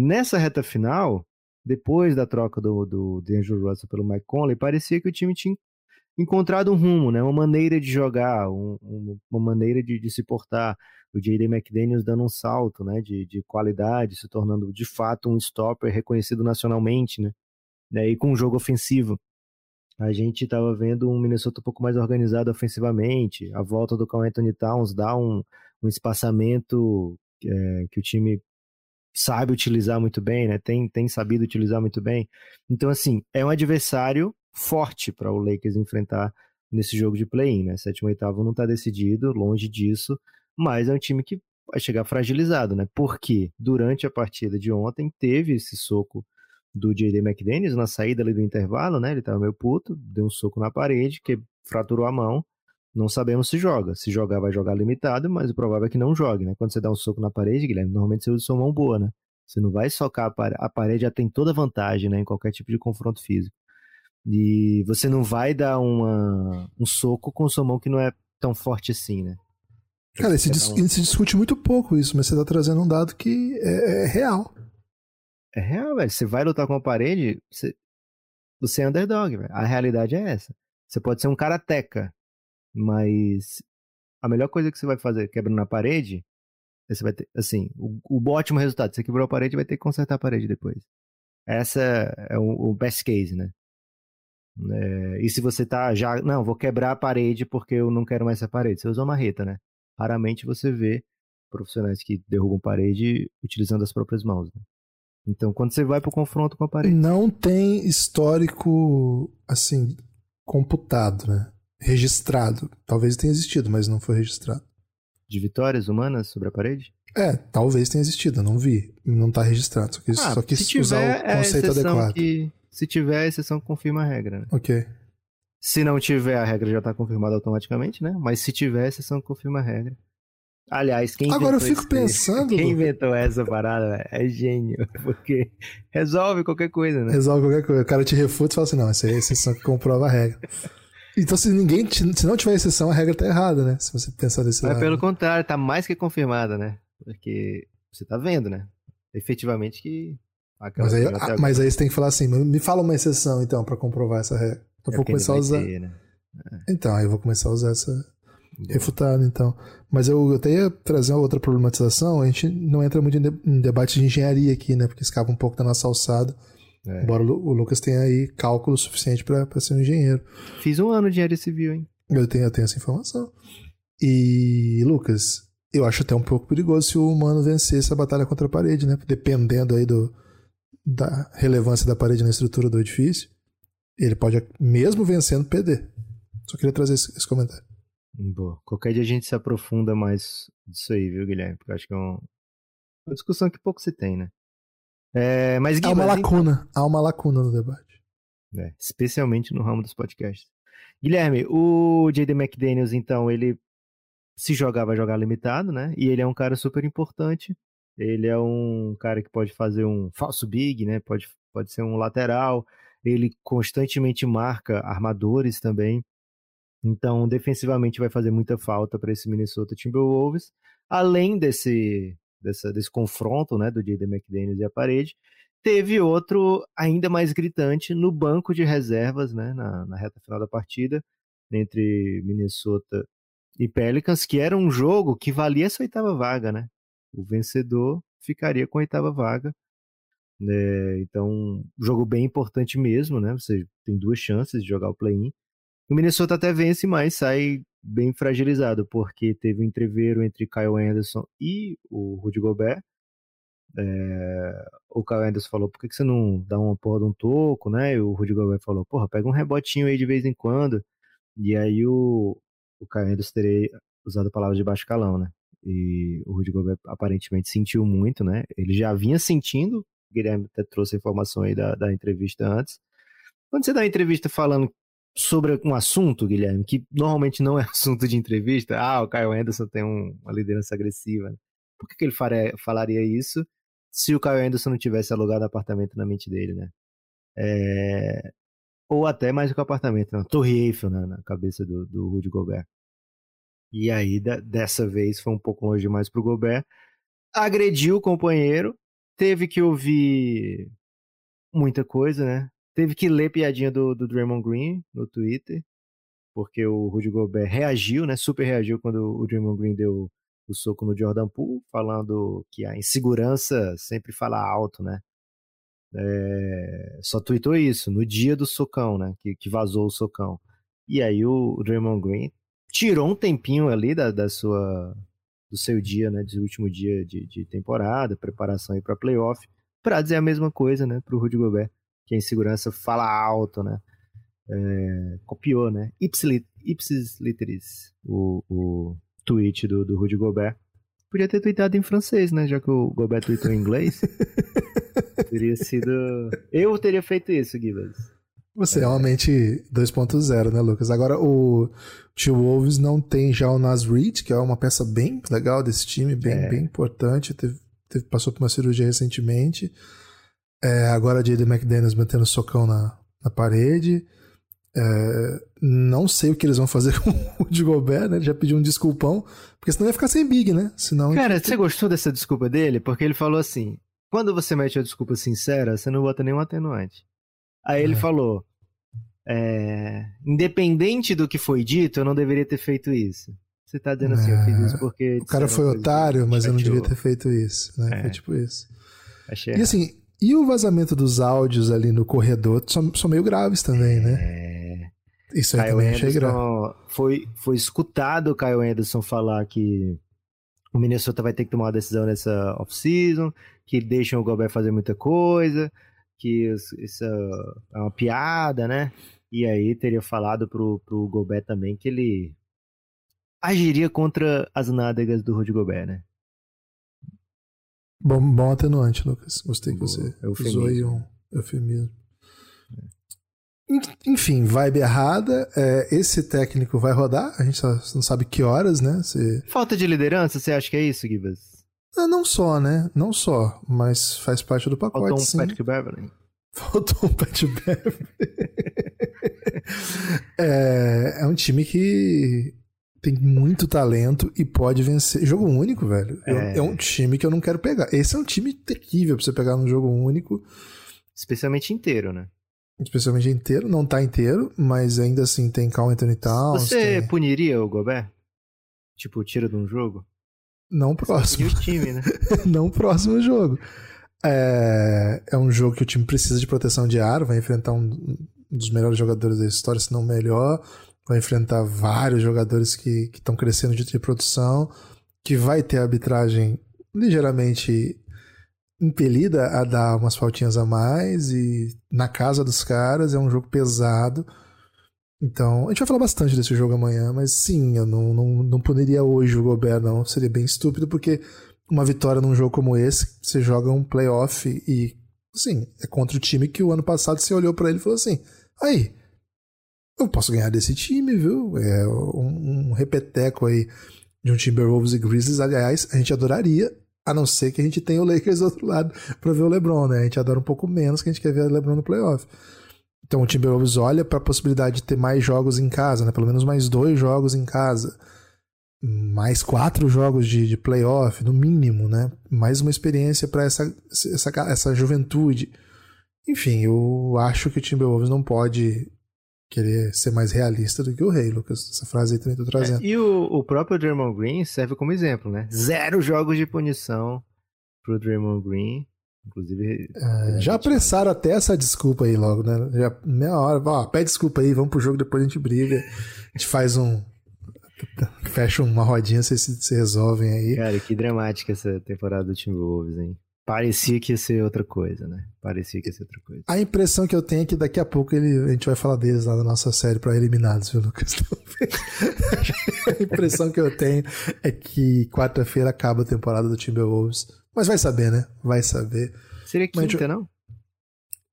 Nessa reta final, depois da troca do, do D'Angelo Russell pelo Mike Conley, parecia que o time tinha encontrado um rumo, né? uma maneira de jogar, um, uma maneira de, de, se portar. O J.D. McDaniels dando um salto né? de, de qualidade, se tornando de fato um stopper reconhecido nacionalmente, né? E com um jogo ofensivo. A gente estava vendo um Minnesota um pouco mais organizado ofensivamente. A volta do Carl Anthony Towns dá um, um espaçamento é, que o time sabe utilizar muito bem, né? Tem, tem sabido utilizar muito bem. Então, assim, é um adversário forte para o Lakers enfrentar nesse jogo de play-in, né? Sétimo e oitavo não está decidido, longe disso, mas é um time que vai chegar fragilizado, né? Porque durante a partida de ontem teve esse soco do J.D. McDaniels na saída ali do intervalo, né? Ele estava meio puto, deu um soco na parede, que fraturou a mão. Não sabemos se joga. Se jogar, vai jogar limitado, mas o provável é que não jogue, né? Quando você dá um soco na parede, Guilherme, normalmente você usa sua mão boa, né? Você não vai socar a parede, a parede já tem toda vantagem, né? Em qualquer tipo de confronto físico. E você não vai dar uma, um soco com sua mão que não é tão forte assim, né? Cara, se, dis um... se discute muito pouco isso, mas você tá trazendo um dado que é, é real. É real, velho. Você vai lutar com a parede, você, você é underdog, velho. A realidade é essa. Você pode ser um karateca, mas a melhor coisa que você vai fazer quebrando a parede, você vai ter, assim, o, o ótimo resultado. Você quebrou a parede, vai ter que consertar a parede depois. Essa é o, o best case, né? É, e se você tá já, não, vou quebrar a parede porque eu não quero mais essa parede. Você usa uma marreta, né? Raramente você vê profissionais que derrubam parede utilizando as próprias mãos. Né? Então, quando você vai para o confronto com a parede. Não tem histórico, assim, computado, né? Registrado. Talvez tenha existido, mas não foi registrado. De vitórias humanas sobre a parede? É, talvez tenha existido, não vi. Não está registrado. Só quis, ah, só quis usar o é conceito adequado. Que, se tiver a exceção, confirma a regra, né? Ok. Se não tiver, a regra já está confirmada automaticamente, né? Mas se tiver a exceção, confirma a regra. Aliás, quem Agora eu fico pensando. Quem inventou essa parada é gênio, porque resolve qualquer coisa, né? Resolve qualquer coisa. O cara te refuta e fala assim: não, essa é a exceção que comprova a regra. Então, se ninguém, se não tiver exceção, a regra tá errada, né? Se você pensar desse Mas lado. pelo contrário, tá mais que confirmada, né? Porque você tá vendo, né? Efetivamente que. Mas aí, ah, mas aí você tem que falar assim: me fala uma exceção, então, para comprovar essa regra. Eu é vou começar a usar. Ter, né? é. Então, aí eu vou começar a usar essa, refutado, então. Mas eu, eu até ia trazer uma outra problematização. A gente não entra muito em, de, em debate de engenharia aqui, né? Porque escapa um pouco da nossa alçada. É. Embora o Lucas tenha aí cálculo suficiente para ser um engenheiro. Fiz um ano de engenharia civil, hein? Eu tenho, eu tenho essa informação. E, Lucas, eu acho até um pouco perigoso se o humano vencesse a batalha contra a parede, né? Dependendo aí do, da relevância da parede na estrutura do edifício, ele pode, mesmo vencendo, perder. Só queria trazer esse, esse comentário. Boa. Qualquer dia a gente se aprofunda mais disso aí, viu, Guilherme? Porque eu acho que é uma discussão que pouco se tem, né? É, mas, Gui, há uma mas lacuna, então... há uma lacuna no debate. É, especialmente no ramo dos podcasts. Guilherme, o J.D. McDaniels, então, ele se jogar, vai jogar limitado, né? E ele é um cara super importante. Ele é um cara que pode fazer um falso big, né? Pode, pode ser um lateral. Ele constantemente marca armadores também. Então, defensivamente vai fazer muita falta para esse Minnesota Timberwolves. Além desse, dessa, desse confronto né, do J.D. McDaniels e a parede, teve outro ainda mais gritante no banco de reservas, né, na, na reta final da partida, entre Minnesota e Pelicans, que era um jogo que valia essa oitava vaga, né? O vencedor ficaria com a oitava vaga. Né? Então, jogo bem importante mesmo, né? Você tem duas chances de jogar o play-in. O Minnesota até vence, mas sai bem fragilizado, porque teve um entreveiro entre Kyle Anderson e o Rudy Gobert. É, o Kyle Anderson falou, por que, que você não dá uma porra de um toco, né? E o Rudy Gobert falou, porra, pega um rebotinho aí de vez em quando. E aí o, o Kyle Anderson teria usado a palavra de baixo calão, né? E o Rudy Gobert aparentemente sentiu muito, né? Ele já vinha sentindo, o Guilherme até trouxe a informação aí da, da entrevista antes. Quando você dá uma entrevista falando sobre um assunto, Guilherme, que normalmente não é assunto de entrevista, ah, o Kyle Anderson tem um, uma liderança agressiva. Por que, que ele faria, falaria isso se o Kyle Anderson não tivesse alugado apartamento na mente dele, né? É... Ou até mais do que apartamento, não. Torre Eiffel né, na cabeça do, do Rudy Gobert. E aí, da, dessa vez, foi um pouco longe demais pro Gobert. Agrediu o companheiro, teve que ouvir muita coisa, né? Teve que ler piadinha do, do Draymond Green no Twitter, porque o Rudy Gobert reagiu, né? Super reagiu quando o Draymond Green deu o soco no Jordan Poole, falando que a insegurança sempre fala alto, né? É, só tweetou isso no dia do socão, né? Que, que vazou o socão. E aí o, o Draymond Green tirou um tempinho ali da, da sua do seu dia, né, do último dia de, de temporada, preparação aí para playoff, para dizer a mesma coisa, né, para o Rudy Gobert, que a insegurança fala alto, né, é, copiou, né, ipsis, ipsis literis, o, o tweet do, do Rudy Gobert. Podia ter tweetado em francês, né, já que o Gobert tweetou em inglês. teria sido... Eu teria feito isso, Gibbs. Você é realmente 2.0, né, Lucas? Agora, o Tio Wolves não tem já o Nas Reed, que é uma peça bem legal desse time, bem, é. bem importante. Teve, teve, passou por uma cirurgia recentemente. É, agora J.D. McDaniels metendo socão na, na parede. É, não sei o que eles vão fazer com o de Gobert, né? já pediu um desculpão, porque senão ia ficar sem Big, né? Senão Cara, gente... você gostou dessa desculpa dele? Porque ele falou assim: quando você mete a desculpa sincera, você não bota nenhum atenuante. Aí ele é. falou: é, independente do que foi dito, eu não deveria ter feito isso. Você tá dizendo assim, eu fiz isso é, porque. O cara foi otário, mas eu não devia ter feito isso, né? É. Foi tipo isso. Achei e assim, e o vazamento dos áudios ali no corredor são, são meio graves também, né? É. Isso aí Kyle também achei grave. Foi, foi escutado o Kyle Anderson falar que o Minnesota vai ter que tomar uma decisão nessa off-season, que deixam o Gobert fazer muita coisa, que isso é uma piada, né? E aí teria falado pro, pro Gobert também que ele agiria contra as nádegas do Rudy Gobert, né? Bom, bom atenuante, Lucas. Gostei que você eufemismo. usou aí um eufemismo. Enfim, vibe errada. É, esse técnico vai rodar. A gente só não sabe que horas, né? Se... Falta de liderança, você acha que é isso, Gibas? É, não só, né? Não só, mas faz parte do pacote. Faltou um sim. Patrick Beverly. Faltou um Pat Beverly. é, é um time que tem muito talento e pode vencer. Jogo único, velho. É... é... um time que eu não quero pegar. Esse é um time terrível pra você pegar num jogo único. Especialmente inteiro, né? Especialmente inteiro. Não tá inteiro, mas ainda assim tem Cal Anthony Towns. Você tem... puniria o Gobert? Tipo, tira de um jogo? Não próximo. o time, né? não próximo jogo. É... é um jogo que o time precisa de proteção de ar, vai enfrentar um um dos melhores jogadores da história, se não o melhor. Vai enfrentar vários jogadores que estão crescendo de, produção, que vai ter a arbitragem ligeiramente impelida a dar umas faltinhas a mais e na casa dos caras é um jogo pesado. Então, a gente vai falar bastante desse jogo amanhã, mas sim, eu não, não, não puniria hoje o Gobert, não. Seria bem estúpido, porque uma vitória num jogo como esse, você joga um playoff e, sim, é contra o time que o ano passado você olhou para ele e falou assim: Aí, eu posso ganhar desse time, viu? É um, um repeteco aí de um Timberwolves e Grizzlies. Aliás, a gente adoraria, a não ser que a gente tenha o Lakers do outro lado para ver o LeBron, né? A gente adora um pouco menos que a gente quer ver o LeBron no playoff. Então o Timberwolves olha para a possibilidade de ter mais jogos em casa, né? Pelo menos mais dois jogos em casa. Mais quatro jogos de, de playoff, no mínimo, né? Mais uma experiência para essa, essa, essa juventude. Enfim, eu acho que o Timberwolves não pode querer ser mais realista do que o Rei, Lucas. Essa frase aí também tô trazendo. É, e o, o próprio Draymond Green serve como exemplo, né? Zero jogos de punição pro Draymond Green. Inclusive. É, já apressaram até essa desculpa aí logo, né? Já, meia hora, ó, pede desculpa aí, vamos pro jogo, depois a gente briga. A gente faz um. Fecha uma rodinha, vocês se, se resolvem aí. Cara, que dramática essa temporada do Timberwolves, hein? Parecia que ia ser outra coisa, né? Parecia que ia ser outra coisa. A impressão que eu tenho é que daqui a pouco ele, a gente vai falar deles lá na nossa série para eliminados, viu, Lucas? a impressão que eu tenho é que quarta-feira acaba a temporada do Timberwolves. Mas vai saber, né? Vai saber. Seria quinta, gente... não?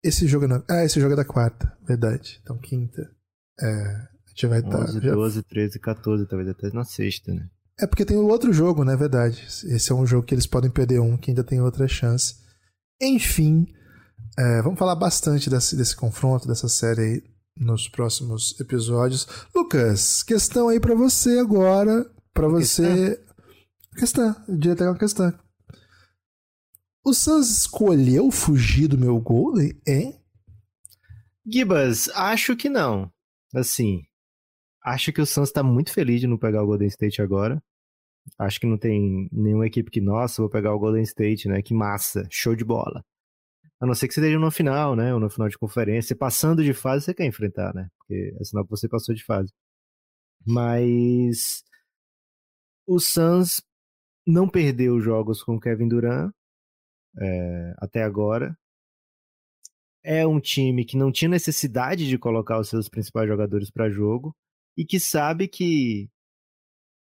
Esse jogo não. Ah, esse jogo é da quarta, verdade. Então quinta. É, a gente vai estar. 11, tá, 12, já... 13, 14, talvez até na sexta, né? É porque tem o outro jogo, né? Verdade. Esse é um jogo que eles podem perder um, que ainda tem outra chance. Enfim, é, vamos falar bastante desse, desse confronto, dessa série aí nos próximos episódios. Lucas, questão aí para você agora, para você. Questão, eu diria até uma questão. O Suns escolheu fugir do meu Golden, hein? Gibas, acho que não. Assim, Acho que o Suns está muito feliz de não pegar o Golden State agora. Acho que não tem nenhuma equipe que, nossa, vou pegar o Golden State, né? Que massa, show de bola. A não ser que você esteja no final, né? Ou no final de conferência. Passando de fase, você quer enfrentar, né? Porque é sinal que você passou de fase. Mas o Suns não perdeu jogos com o Kevin Durant é, até agora. É um time que não tinha necessidade de colocar os seus principais jogadores para jogo e que sabe que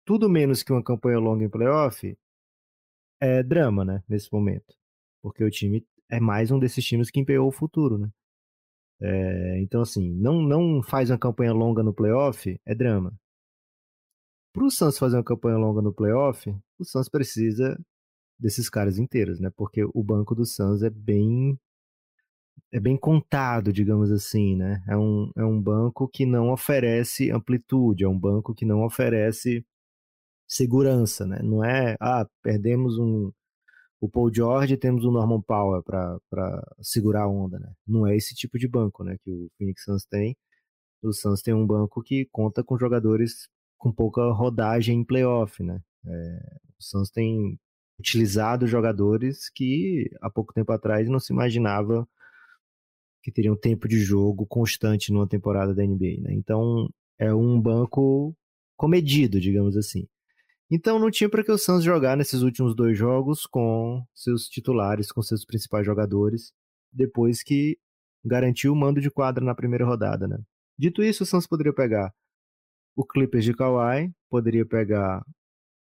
tudo menos que uma campanha longa em playoff é drama, né, nesse momento. Porque o time é mais um desses times que empenhou o futuro, né? É, então, assim, não, não faz uma campanha longa no playoff, é drama. Para o Suns fazer uma campanha longa no playoff, o Suns precisa desses caras inteiros, né? Porque o banco do Suns é bem é bem contado, digamos assim, né? É um, é um banco que não oferece amplitude, é um banco que não oferece segurança, né? Não é, ah, perdemos um o Paul George e temos o Norman Powell para segurar a onda, né? Não é esse tipo de banco, né, que o Phoenix Suns tem. O Suns tem um banco que conta com jogadores com pouca rodagem em playoff, né? É, o Suns tem utilizado jogadores que há pouco tempo atrás não se imaginava que teriam tempo de jogo constante numa temporada da NBA, né? Então é um banco comedido, digamos assim. Então não tinha para que o Suns jogar nesses últimos dois jogos com seus titulares, com seus principais jogadores, depois que garantiu o mando de quadra na primeira rodada, né? Dito isso, o Suns poderia pegar o Clippers de Kawhi, poderia pegar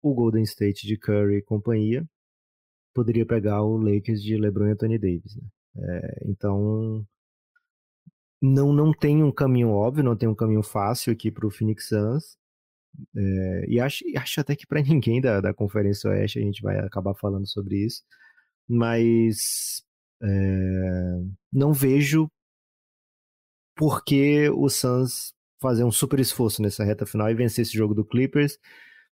o Golden State de Curry e companhia, poderia pegar o Lakers de LeBron e Anthony Davis, né? É, então não, não tem um caminho óbvio, não tem um caminho fácil aqui para o Phoenix Suns. É, e acho, acho até que para ninguém da, da Conferência Oeste a gente vai acabar falando sobre isso. Mas é, não vejo por que o Suns fazer um super esforço nessa reta final e vencer esse jogo do Clippers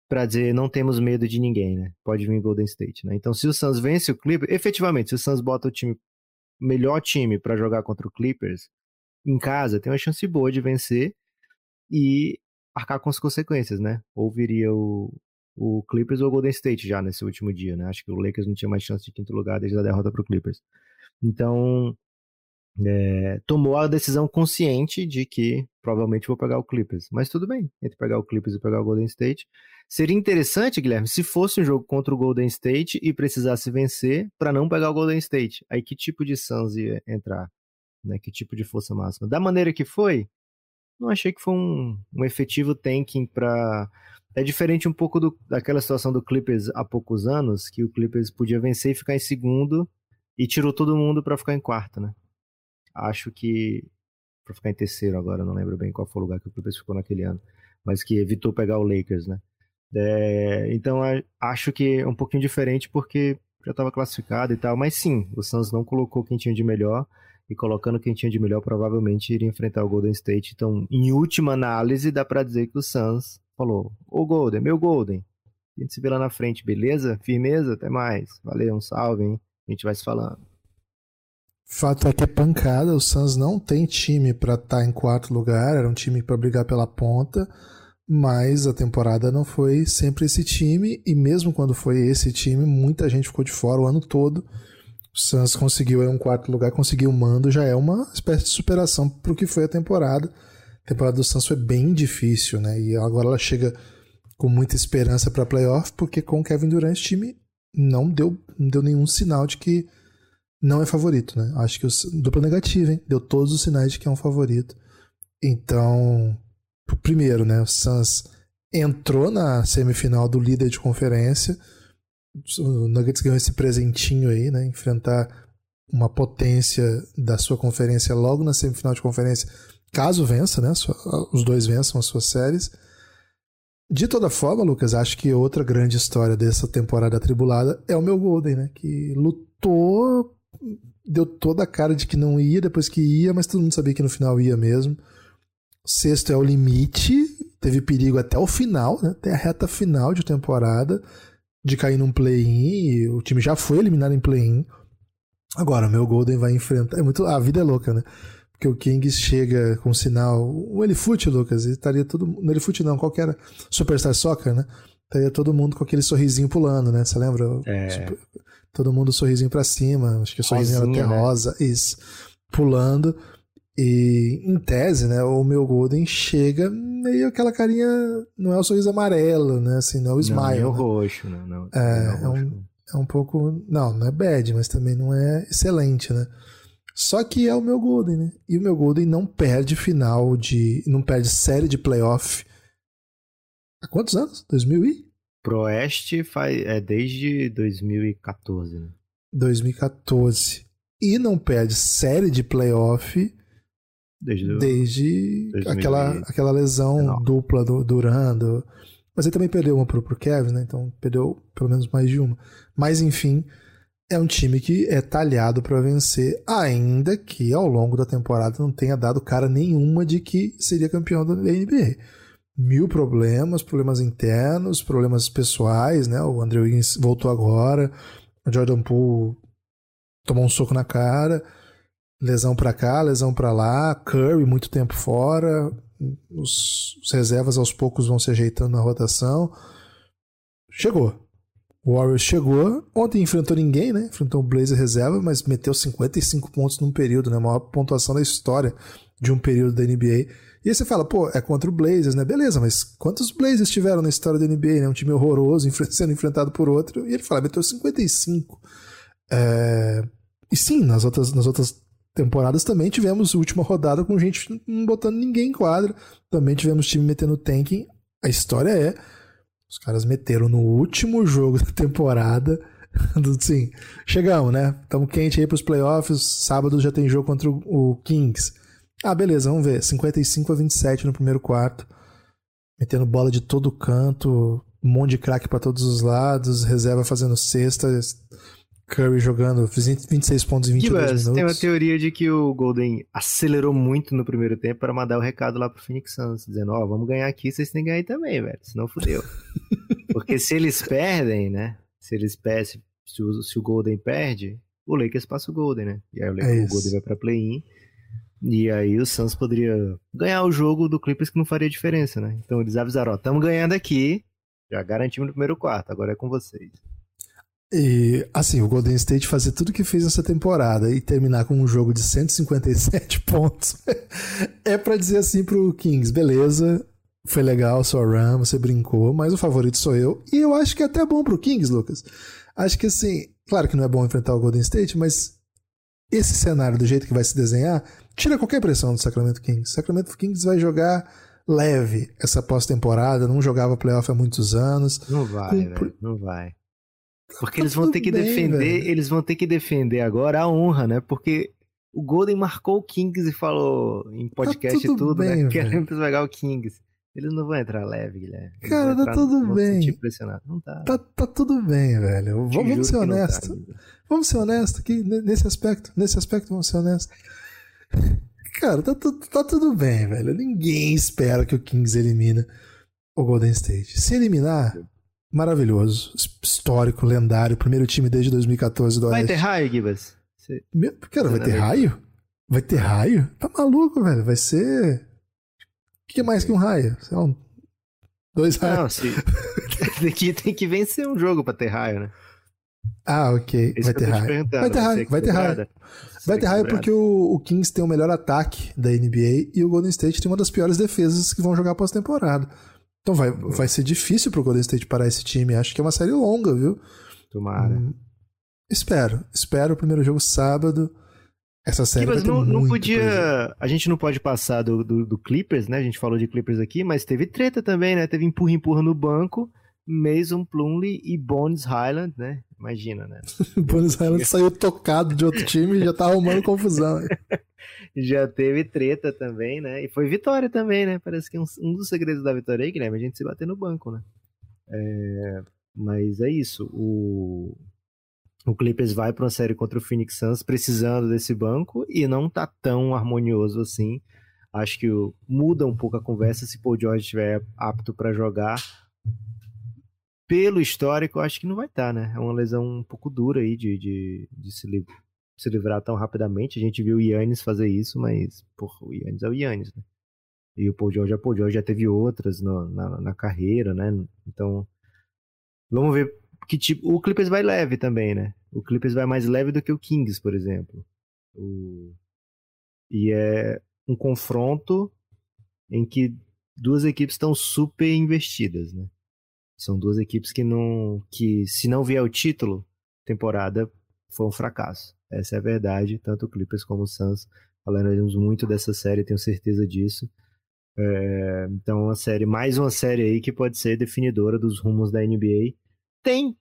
para dizer não temos medo de ninguém, né? Pode vir Golden State, né? Então, se o Suns vence o Clippers, efetivamente, se o Suns bota o time melhor time para jogar contra o Clippers, em casa, tem uma chance boa de vencer e arcar com as consequências, né? Ou viria o, o Clippers ou o Golden State já nesse último dia, né? Acho que o Lakers não tinha mais chance de quinto lugar desde a derrota para o Clippers. Então, é, tomou a decisão consciente de que provavelmente vou pegar o Clippers. Mas tudo bem, entre pegar o Clippers e pegar o Golden State. Seria interessante, Guilherme, se fosse um jogo contra o Golden State e precisasse vencer para não pegar o Golden State. Aí que tipo de Suns ia entrar? Né? Que tipo de força máxima. Da maneira que foi, não achei que foi um, um efetivo tanking para é diferente um pouco do, daquela situação do Clippers há poucos anos, que o Clippers podia vencer e ficar em segundo e tirou todo mundo para ficar em quarto, né? Acho que para ficar em terceiro agora, não lembro bem qual foi o lugar que o Clippers ficou naquele ano, mas que evitou pegar o Lakers, né? É, então acho que é um pouquinho diferente porque já estava classificado e tal, mas sim, o Suns não colocou quem tinha de melhor e colocando quem tinha de melhor, provavelmente iria enfrentar o Golden State. Então, em última análise, dá para dizer que o Suns falou: Ô Golden, meu Golden, a gente se vê lá na frente, beleza? Firmeza? Até mais. Valeu, um salve, hein? A gente vai se falando. Fato é que é pancada, o Suns não tem time para estar tá em quarto lugar, era um time para brigar pela ponta, mas a temporada não foi sempre esse time, e mesmo quando foi esse time, muita gente ficou de fora o ano todo. O Suns conseguiu aí um quarto lugar, conseguiu o mando, já é uma espécie de superação para o que foi a temporada. A temporada do Suns foi bem difícil, né? E agora ela chega com muita esperança para playoff, porque com o Kevin Durant o time não deu, não deu nenhum sinal de que não é favorito, né? Acho que o dupla negativa, hein? Deu todos os sinais de que é um favorito. Então, primeiro, né? O Suns entrou na semifinal do líder de conferência. O Nuggets ganhou esse presentinho aí, né? Enfrentar uma potência da sua conferência logo na semifinal de conferência, caso vença, né? Os dois vençam as suas séries. De toda forma, Lucas, acho que outra grande história dessa temporada atribulada é o meu Golden, né? Que lutou, deu toda a cara de que não ia, depois que ia, mas todo mundo sabia que no final ia mesmo. Sexto é o limite, teve perigo até o final, né? Até a reta final de temporada, de cair num play-in, o time já foi eliminado em play-in. Agora, o meu Golden vai enfrentar. É muito... A vida é louca, né? Porque o Kings chega com sinal. O Elifoot, Lucas, estaria todo. No Elifoot não, qual que era? Superstar Soccer, né? Estaria todo mundo com aquele sorrisinho pulando, né? Você lembra? É. Super... Todo mundo sorrisinho para cima. Acho que o sorrisinho era até né? rosa. Isso. Pulando. E em tese, né, o meu Golden chega meio aquela carinha, não é o sorriso amarelo, né, assim, não é o smile. Não, é o né? roxo, né? Não, é, é, um, é um pouco, não, não é bad, mas também não é excelente, né. Só que é o meu Golden, né? E o meu Golden não perde final de. não perde série de playoff. Há quantos anos? 2000 e? Pro Oeste faz, é desde 2014, né? 2014. E não perde série de playoff desde, desde aquela, aquela lesão dupla do Durando. Mas ele também perdeu uma pro, pro Kevin, né? Então perdeu pelo menos mais de uma. Mas enfim, é um time que é talhado para vencer, ainda que ao longo da temporada não tenha dado cara nenhuma de que seria campeão da NBA. Mil problemas, problemas internos, problemas pessoais, né? O Andrew Wiggins voltou agora, o Jordan Poole tomou um soco na cara, lesão para cá, lesão para lá, Curry muito tempo fora, os, os reservas aos poucos vão se ajeitando na rotação. Chegou, o Warriors chegou, ontem enfrentou ninguém, né? Enfrentou o Blazer reserva, mas meteu 55 pontos num período, né? A maior pontuação da história de um período da NBA. E aí você fala, pô, é contra o Blazers, né? Beleza, mas quantos Blazers tiveram na história da NBA, né? Um time horroroso sendo enfrentado por outro. E ele fala, meteu 55. É... E sim, nas outras, nas outras temporadas também tivemos última rodada com gente não botando ninguém em quadra. Também tivemos time metendo tanking. A história é os caras meteram no último jogo da temporada. Sim, chegamos, né? Estamos quente aí para os playoffs. Sábado já tem jogo contra o Kings. Ah, beleza, vamos ver. 55 a 27 no primeiro quarto. Metendo bola de todo canto. Um monte de craque para todos os lados. Reserva fazendo cestas. Curry jogando 26 pontos em 22 Gibas, minutos. Tem uma teoria de que o Golden acelerou muito no primeiro tempo para mandar o recado lá pro Phoenix Suns, dizendo, ó, oh, vamos ganhar aqui, vocês têm que ganhar aí também, velho, senão fudeu. Porque se eles perdem, né, se eles perdem, se o, se o Golden perde, o Lakers passa o Golden, né, e aí o, Lakers, é o Golden vai pra play-in, e aí o Suns poderia ganhar o jogo do Clippers que não faria diferença, né, então eles avisaram, ó, estamos ganhando aqui, já garantimos no primeiro quarto, agora é com vocês. E, assim, o Golden State fazer tudo que fez nessa temporada e terminar com um jogo de 157 pontos é para dizer assim pro Kings: beleza, foi legal sua run, você brincou, mas o favorito sou eu. E eu acho que é até bom pro Kings, Lucas. Acho que assim, claro que não é bom enfrentar o Golden State, mas esse cenário do jeito que vai se desenhar tira qualquer pressão do Sacramento Kings. Sacramento Kings vai jogar leve essa pós-temporada, não jogava playoff há muitos anos. Não vai, com... não vai. Porque eles vão ter que bem, defender, velho. eles vão ter que defender agora a honra, né? Porque o Golden marcou o Kings e falou em podcast tá e tudo, né? bem, né? Querendo pegar o Kings. Eles não vão entrar leve, Guilherme. Eles Cara, tá tudo bem. Não tá. tá. Tá tudo bem, velho. Vamos, ser honestos. Tá, vamos ser honestos aqui nesse aspecto. Nesse aspecto, vamos ser honestos. Cara, tá, tá, tá tudo bem, velho. Ninguém espera que o Kings elimine o Golden State. Se eliminar, maravilhoso, histórico, lendário, primeiro time desde 2014 do Vai Oeste. ter raio, Gibas? Você... Cara, vai ter raio? Vai ter raio? Tá maluco, velho? Vai ser. O que é mais que um raio? Sei lá, um... dois raios. Não, se... tem, que, tem que vencer um jogo pra ter raio, né? Ah, ok. vai ter, raio. vai ter raio. Vai ter raio. Vai ter raio porque o, o, Kings tem o melhor ataque da NBA e o Golden State tem uma das piores defesas que vão jogar pós-temporada. Então vai, vai ser difícil pro Golden State parar esse time. Acho que é uma série longa, viu? Tomara. Hum, Espero. Espero o primeiro jogo sábado. Essa série Mas vai ter não, não podia. prazer. A gente não pode passar do, do, do Clippers, né? A gente falou de Clippers aqui, mas teve treta também, né? Teve empurra-empurra no banco. Mason Plumlee e Bones Highland, né? Imagina, né? Buenos Island saiu tocado de outro time e já tá arrumando confusão. Já teve treta também, né? E foi vitória também, né? Parece que um, um dos segredos da vitória aí, Guilherme, é a gente se bater no banco, né? É, mas é isso. O, o Clippers vai para uma série contra o Phoenix Suns precisando desse banco e não tá tão harmonioso assim. Acho que o- muda um pouco a conversa se Paul George estiver apto para jogar. Pelo histórico, acho que não vai estar, né? É uma lesão um pouco dura aí de, de, de se, li- se livrar tão rapidamente. A gente viu o Yannis fazer isso, mas, porra, o Yannis é o Yannis, né? E o Paul George é o Paul George, já teve outras no- na, na carreira, né? Então, vamos ver que tipo. O Clippers vai leve também, né? O Clippers vai mais leve do que o Kings, por exemplo. O- E é um confronto em que duas equipes estão super investidas, né? São duas equipes que não. que se não vier o título, temporada foi um fracasso. Essa é a verdade, tanto o Clippers como o Suns. Falaremos muito dessa série, tenho certeza disso. É, então, uma série, mais uma série aí que pode ser definidora dos rumos da NBA. Tem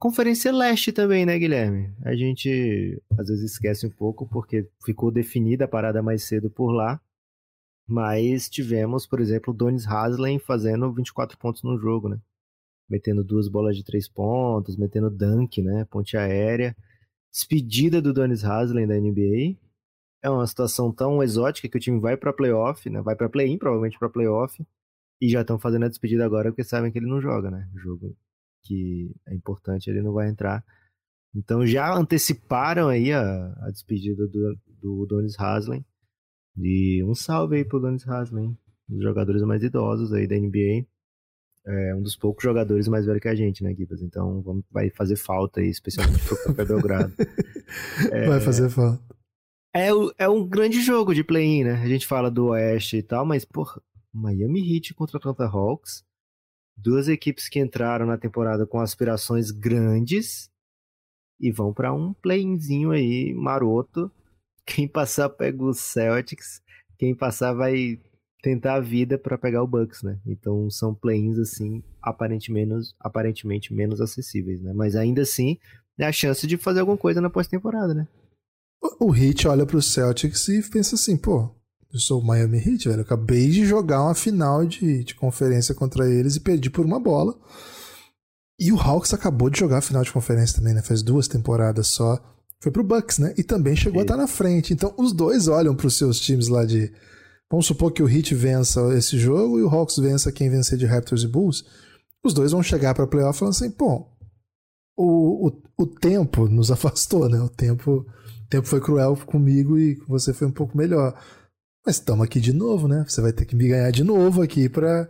Conferência Leste também, né, Guilherme? A gente às vezes esquece um pouco porque ficou definida a parada mais cedo por lá. Mas tivemos, por exemplo, Donis Haslem fazendo 24 pontos no jogo, né? Metendo duas bolas de três pontos, metendo dunk, né? Ponte aérea. Despedida do Donis Haslem da NBA. É uma situação tão exótica que o time vai pra playoff, né? Vai pra play-in, provavelmente pra playoff. E já estão fazendo a despedida agora porque sabem que ele não joga, né? O jogo que é importante, ele não vai entrar. Então já anteciparam aí a, a despedida do, do Donis Haslem. E um salve aí pro Donis Haslem, um dos jogadores mais idosos aí da NBA. É um dos poucos jogadores mais velhos que a gente, né, Gibas? Então vamos, vai fazer falta aí, especialmente pro Café Belgrado. Vai fazer falta. É, o- é um grande jogo de play-in, né? A gente fala do Oeste e tal, mas, porra, Miami Heat contra Atlanta Hawks. Duas equipes que entraram na temporada com aspirações grandes e vão pra um play-inzinho aí maroto. Quem passar pega os Celtics, quem passar vai tentar a vida pra pegar o Bucks, né? Então são play-ins assim, aparentemente menos, aparentemente menos acessíveis, né? Mas ainda assim, é a chance de fazer alguma coisa na pós-temporada, né? O o Heat olha pro Celtics e pensa assim, pô, eu sou o Miami Heat, velho. Eu acabei de jogar uma final de, de conferência contra eles e perdi por uma bola. E o Hawks acabou de jogar a final de conferência também, né? Faz duas temporadas só. Foi pro Bucks, né? E também chegou a estar na frente. Então os dois olham pros seus times lá de. Vamos supor que o Heat vença esse jogo e o Hawks vença quem vencer de Raptors e Bulls. Os dois vão chegar pra playoff falando assim, pô, o, o, o tempo nos afastou, né? O tempo, o tempo foi cruel comigo e você foi um pouco melhor. Mas estamos aqui de novo, né? Você vai ter que me ganhar de novo aqui pra,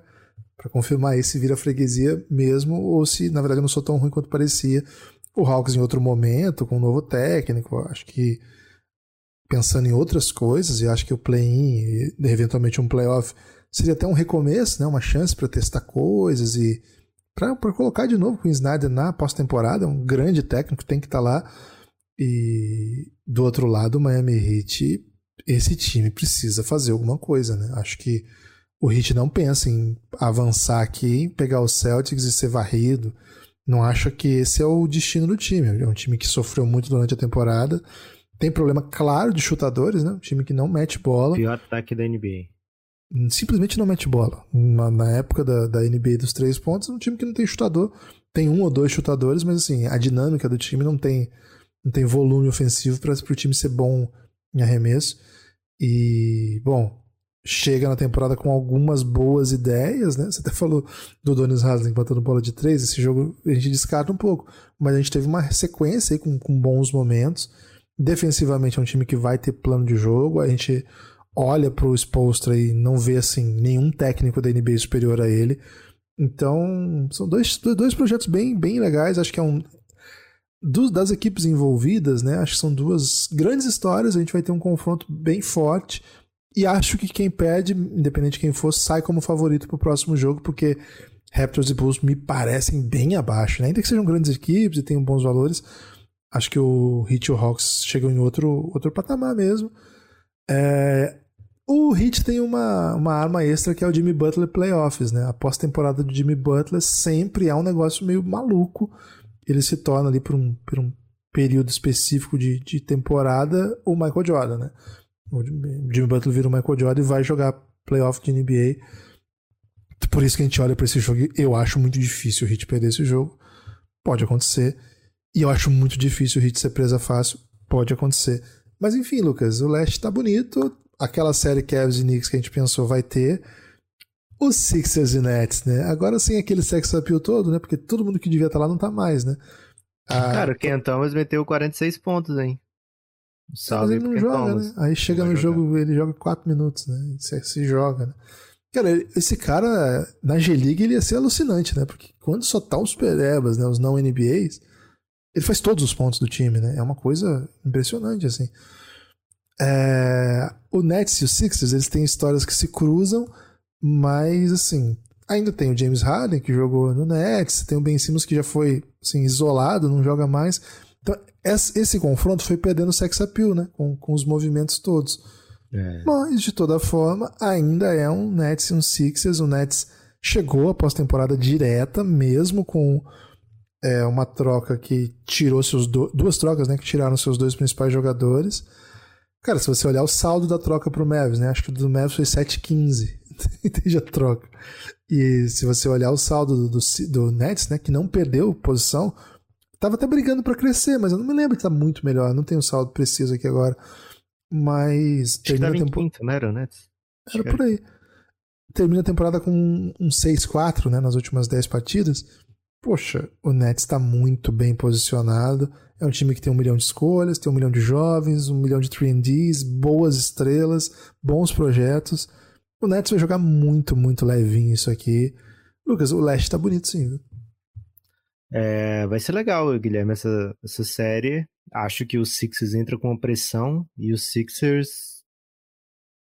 pra confirmar aí se vira freguesia mesmo ou se, na verdade, eu não sou tão ruim quanto parecia. O Hawks em outro momento, com um novo técnico, acho que pensando em outras coisas, e acho que o play-in e eventualmente um playoff seria até um recomeço, né? Uma chance para testar coisas e para colocar de novo com o Snyder na pós-temporada, um grande técnico, tem que estar lá. E do outro lado, o Miami Heat, esse time precisa fazer alguma coisa, né? Acho que o Heat não pensa em avançar aqui, pegar o Celtics e ser varrido. Não acho que esse é o destino do time. É um time que sofreu muito durante a temporada. Tem problema claro de chutadores, né? Um time que não mete bola Pior ataque da NBA. simplesmente não mete bola. Na, na época da, da NBA dos três pontos, é um time que não tem chutador. Tem um ou dois chutadores, mas assim, a dinâmica do time não tem, não tem volume ofensivo para o time ser bom em arremesso. E, bom, chega na temporada com algumas boas ideias, né? Você até falou do Donis Haslem batendo bola de três, esse jogo a gente descarta um pouco, mas a gente teve uma sequência aí com, com bons momentos. Defensivamente é um time que vai ter plano de jogo, a gente olha pro Spolstra e não vê assim nenhum técnico da NBA superior a ele. Então, são dois, dois projetos bem, bem legais, acho que é um das equipes envolvidas, né? Acho que são duas grandes histórias, a gente vai ter um confronto bem forte. E acho que quem perde, independente de quem for, sai como favorito pro próximo jogo, porque Raptors e Bulls me parecem bem abaixo, né? Ainda que sejam grandes equipes e tenham bons valores, Acho que o Heat e o Hawks chegam em outro, outro patamar mesmo. É, o Heat tem uma, uma arma extra que é o Jimmy Butler Playoffs, né? A pós-temporada do Jimmy Butler sempre é um negócio meio maluco. Ele se torna ali por um, por um período específico de, de temporada o Michael Jordan, né? O Jimmy Butler vira o Michael Jordan e vai jogar playoff de NBA. Por isso que a gente olha para esse jogo e eu acho muito difícil o Heat perder esse jogo. Pode acontecer. E eu acho muito difícil o Heat ser presa fácil. Pode acontecer. Mas enfim, Lucas, o leste tá bonito. Aquela série Cavs e Knicks que a gente pensou vai ter. Os Sixers e Nets, né? Agora sem aquele sex appeal todo, né? Porque todo mundo que devia estar tá lá não tá mais, né? Ah, Cara, o Ken Thomas meteu 46 pontos, hein? Salve Mas ele não joga, Thomas. né? Aí chega no jogar. jogo, ele joga 4 minutos, né? Se, se joga, né? Cara, esse cara na G-League ele ia ser alucinante, né? Porque quando só tá os perebas, né? Os não NBAs, ele faz todos os pontos do time, né? É uma coisa impressionante, assim. É... O Nets e o Sixers, eles têm histórias que se cruzam, mas, assim, ainda tem o James Harden, que jogou no Nets, tem o Ben Simmons, que já foi, assim, isolado, não joga mais. Então, esse confronto foi perdendo sex appeal, né? Com, com os movimentos todos. É. Mas, de toda forma, ainda é um Nets e um Sixers. O Nets chegou a pós-temporada direta, mesmo com é, uma troca que tirou seus do... duas trocas, né, que tiraram seus dois principais jogadores. Cara, se você olhar o saldo da troca pro Mavs, né, acho que o do Mavs foi 7-15, entende a troca. E se você olhar o saldo do, do, do, Nets, né, que não perdeu posição, tava até brigando para crescer, mas eu não me lembro que tá muito melhor, não tenho o saldo preciso aqui agora. Mas acho termina a temporada. Quinto, não era o Nets? Era por aí. Termina a temporada com um 6-4, né, nas últimas 10 partidas poxa, o Nets está muito bem posicionado. É um time que tem um milhão de escolhas, tem um milhão de jovens, um milhão de 3Ds, boas estrelas, bons projetos. O Nets vai jogar muito, muito levinho isso aqui. Lucas, o leste tá bonito sim, viu? É, vai ser legal, Guilherme, essa, essa série. Acho que o Sixers entra com uma pressão e os Sixers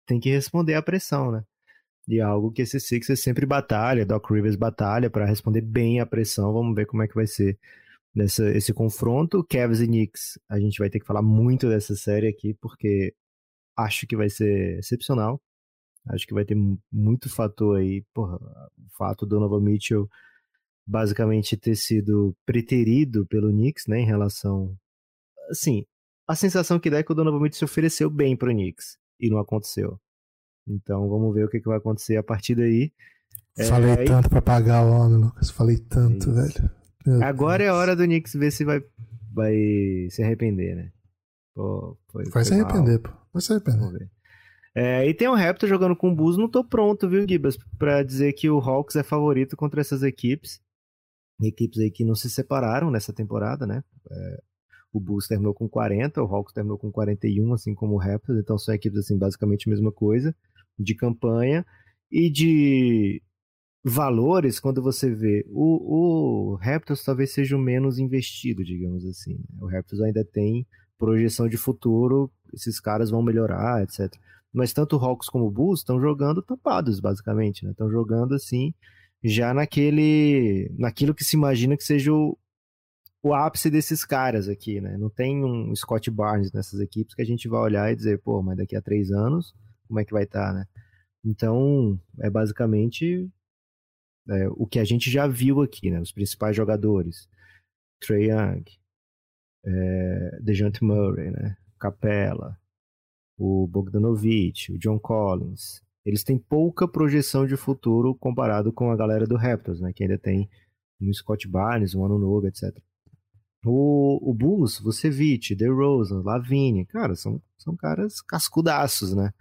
tem que responder à pressão, né? E é algo que esse Sixers sempre batalha, Doc Rivers batalha para responder bem à pressão. Vamos ver como é que vai ser nessa, esse confronto. Cavs e Knicks, a gente vai ter que falar muito dessa série aqui, porque acho que vai ser excepcional. Acho que vai ter muito fator aí. Porra, o fato do Donovan Mitchell basicamente ter sido preterido pelo Knicks, né, em relação... Assim, a sensação que dá é que o Donovan Mitchell se ofereceu bem pro Knicks e não aconteceu. Então vamos ver o que, que vai acontecer a partir daí. Falei é, tanto para pagar o homem, Lucas. Falei tanto, velho. Meu Agora Deus. é a hora do Knicks ver se vai, vai se arrepender, né? Pô, foi, vai foi se arrepender, mal. pô. Vai se arrepender. É, e tem o Raptor jogando com o Bulls. Não tô pronto, viu, Gibas? Pra dizer que o Hawks é favorito contra essas equipes. Equipes aí que não se separaram nessa temporada, né? É, o Bulls terminou com 40, o Hawks terminou com 41, assim como o Raptors. Então são equipes, assim, basicamente a mesma coisa de campanha e de valores quando você vê o, o Raptors talvez seja o menos investido, digamos assim. Né? O Raptors ainda tem projeção de futuro, esses caras vão melhorar, etc. Mas tanto o Hawks como o Bulls estão jogando tampados, basicamente, né? Estão jogando assim, já naquele, naquilo que se imagina que seja o, o ápice desses caras aqui, né? Não tem um Scott Barnes nessas equipes que a gente vai olhar e dizer, pô, mas daqui a três anos como é que vai estar, tá, né? Então, é basicamente é, o que a gente já viu aqui, né? Os principais jogadores. Trey Young, é, DeJounte Murray, né? Capella, o Bogdanovich, o John Collins. Eles têm pouca projeção de futuro comparado com a galera do Raptors, né? Que ainda tem um Scott Barnes, um Anunobi, etc. O, o Bulls, Vucevic, DeRozan, Lavigne, cara, são, são caras cascudaços, né?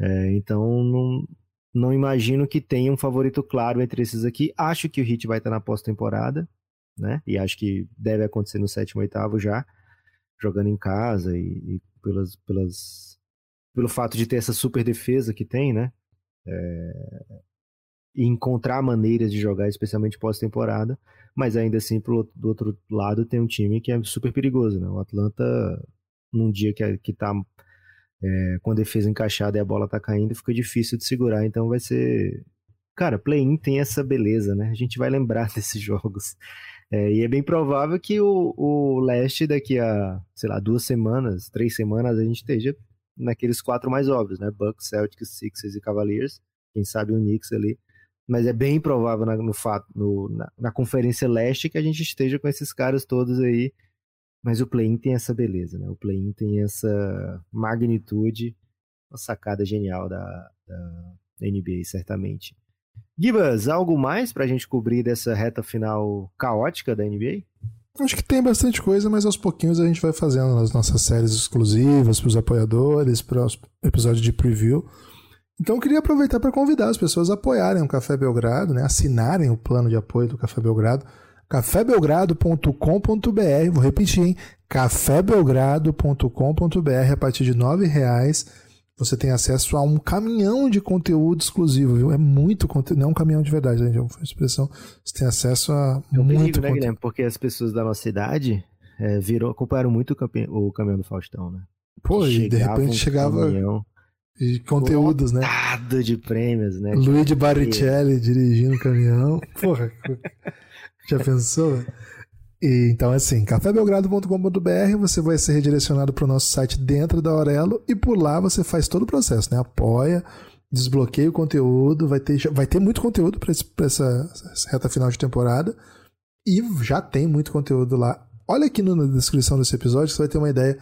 É, então, não, não imagino que tenha um favorito claro entre esses aqui. Acho que o Heat vai estar na pós-temporada, né? E acho que deve acontecer no sétimo, oitavo já, jogando em casa e, e pelas, pelas, pelo fato de ter essa super defesa que tem, né? É, e encontrar maneiras de jogar, especialmente pós-temporada, mas ainda assim, pro, do outro lado, tem um time que é super perigoso, né? O Atlanta, num dia que, é, que tá é, com a defesa encaixada e a bola tá caindo, fica difícil de segurar. Então vai ser. Cara, play-in tem essa beleza, né? A gente vai lembrar desses jogos. É, e é bem provável que o, o leste daqui a, sei lá, duas semanas, três semanas, a gente esteja naqueles quatro mais óbvios, né? Bucks, Celtics, Sixers e Cavaliers. Quem sabe o Knicks ali. Mas é bem provável na, no fato, no, na, na Conferência Leste que a gente esteja com esses caras todos aí. Mas o play-in tem essa beleza, né? O play-in tem essa magnitude, uma sacada genial da, da NBA, certamente. Gibas, algo mais pra gente cobrir dessa reta final caótica da NBA? Acho que tem bastante coisa, mas aos pouquinhos a gente vai fazendo as nossas séries exclusivas para os apoiadores, para os episódios de preview. Então eu queria aproveitar para convidar as pessoas a apoiarem o Café Belgrado, né? assinarem o plano de apoio do Café Belgrado, cafébelgrado.com.br, vou repetir, hein? cafébelgrado.com.br, a partir de R$ reais você tem acesso a um caminhão de conteúdo exclusivo, viu? É muito conteúdo, não é um caminhão de verdade, gente, é uma expressão. Você tem acesso a é um muito perigo, né, Guilherme? Porque as pessoas da nossa idade é, virou, acompanharam muito o, campe... o caminhão do Faustão, né? Pô, e de repente chegava caminhão, de conteúdos, né? de prêmios, né? Luigi Baricelli dirigindo o caminhão. Porra, já pensou? E, então, assim, cafébelgrado.com.br você vai ser redirecionado para o nosso site dentro da Aurelo e por lá você faz todo o processo, né? Apoia, desbloqueia o conteúdo, vai ter, vai ter muito conteúdo para essa, essa reta final de temporada e já tem muito conteúdo lá. Olha aqui na descrição desse episódio, você vai ter uma ideia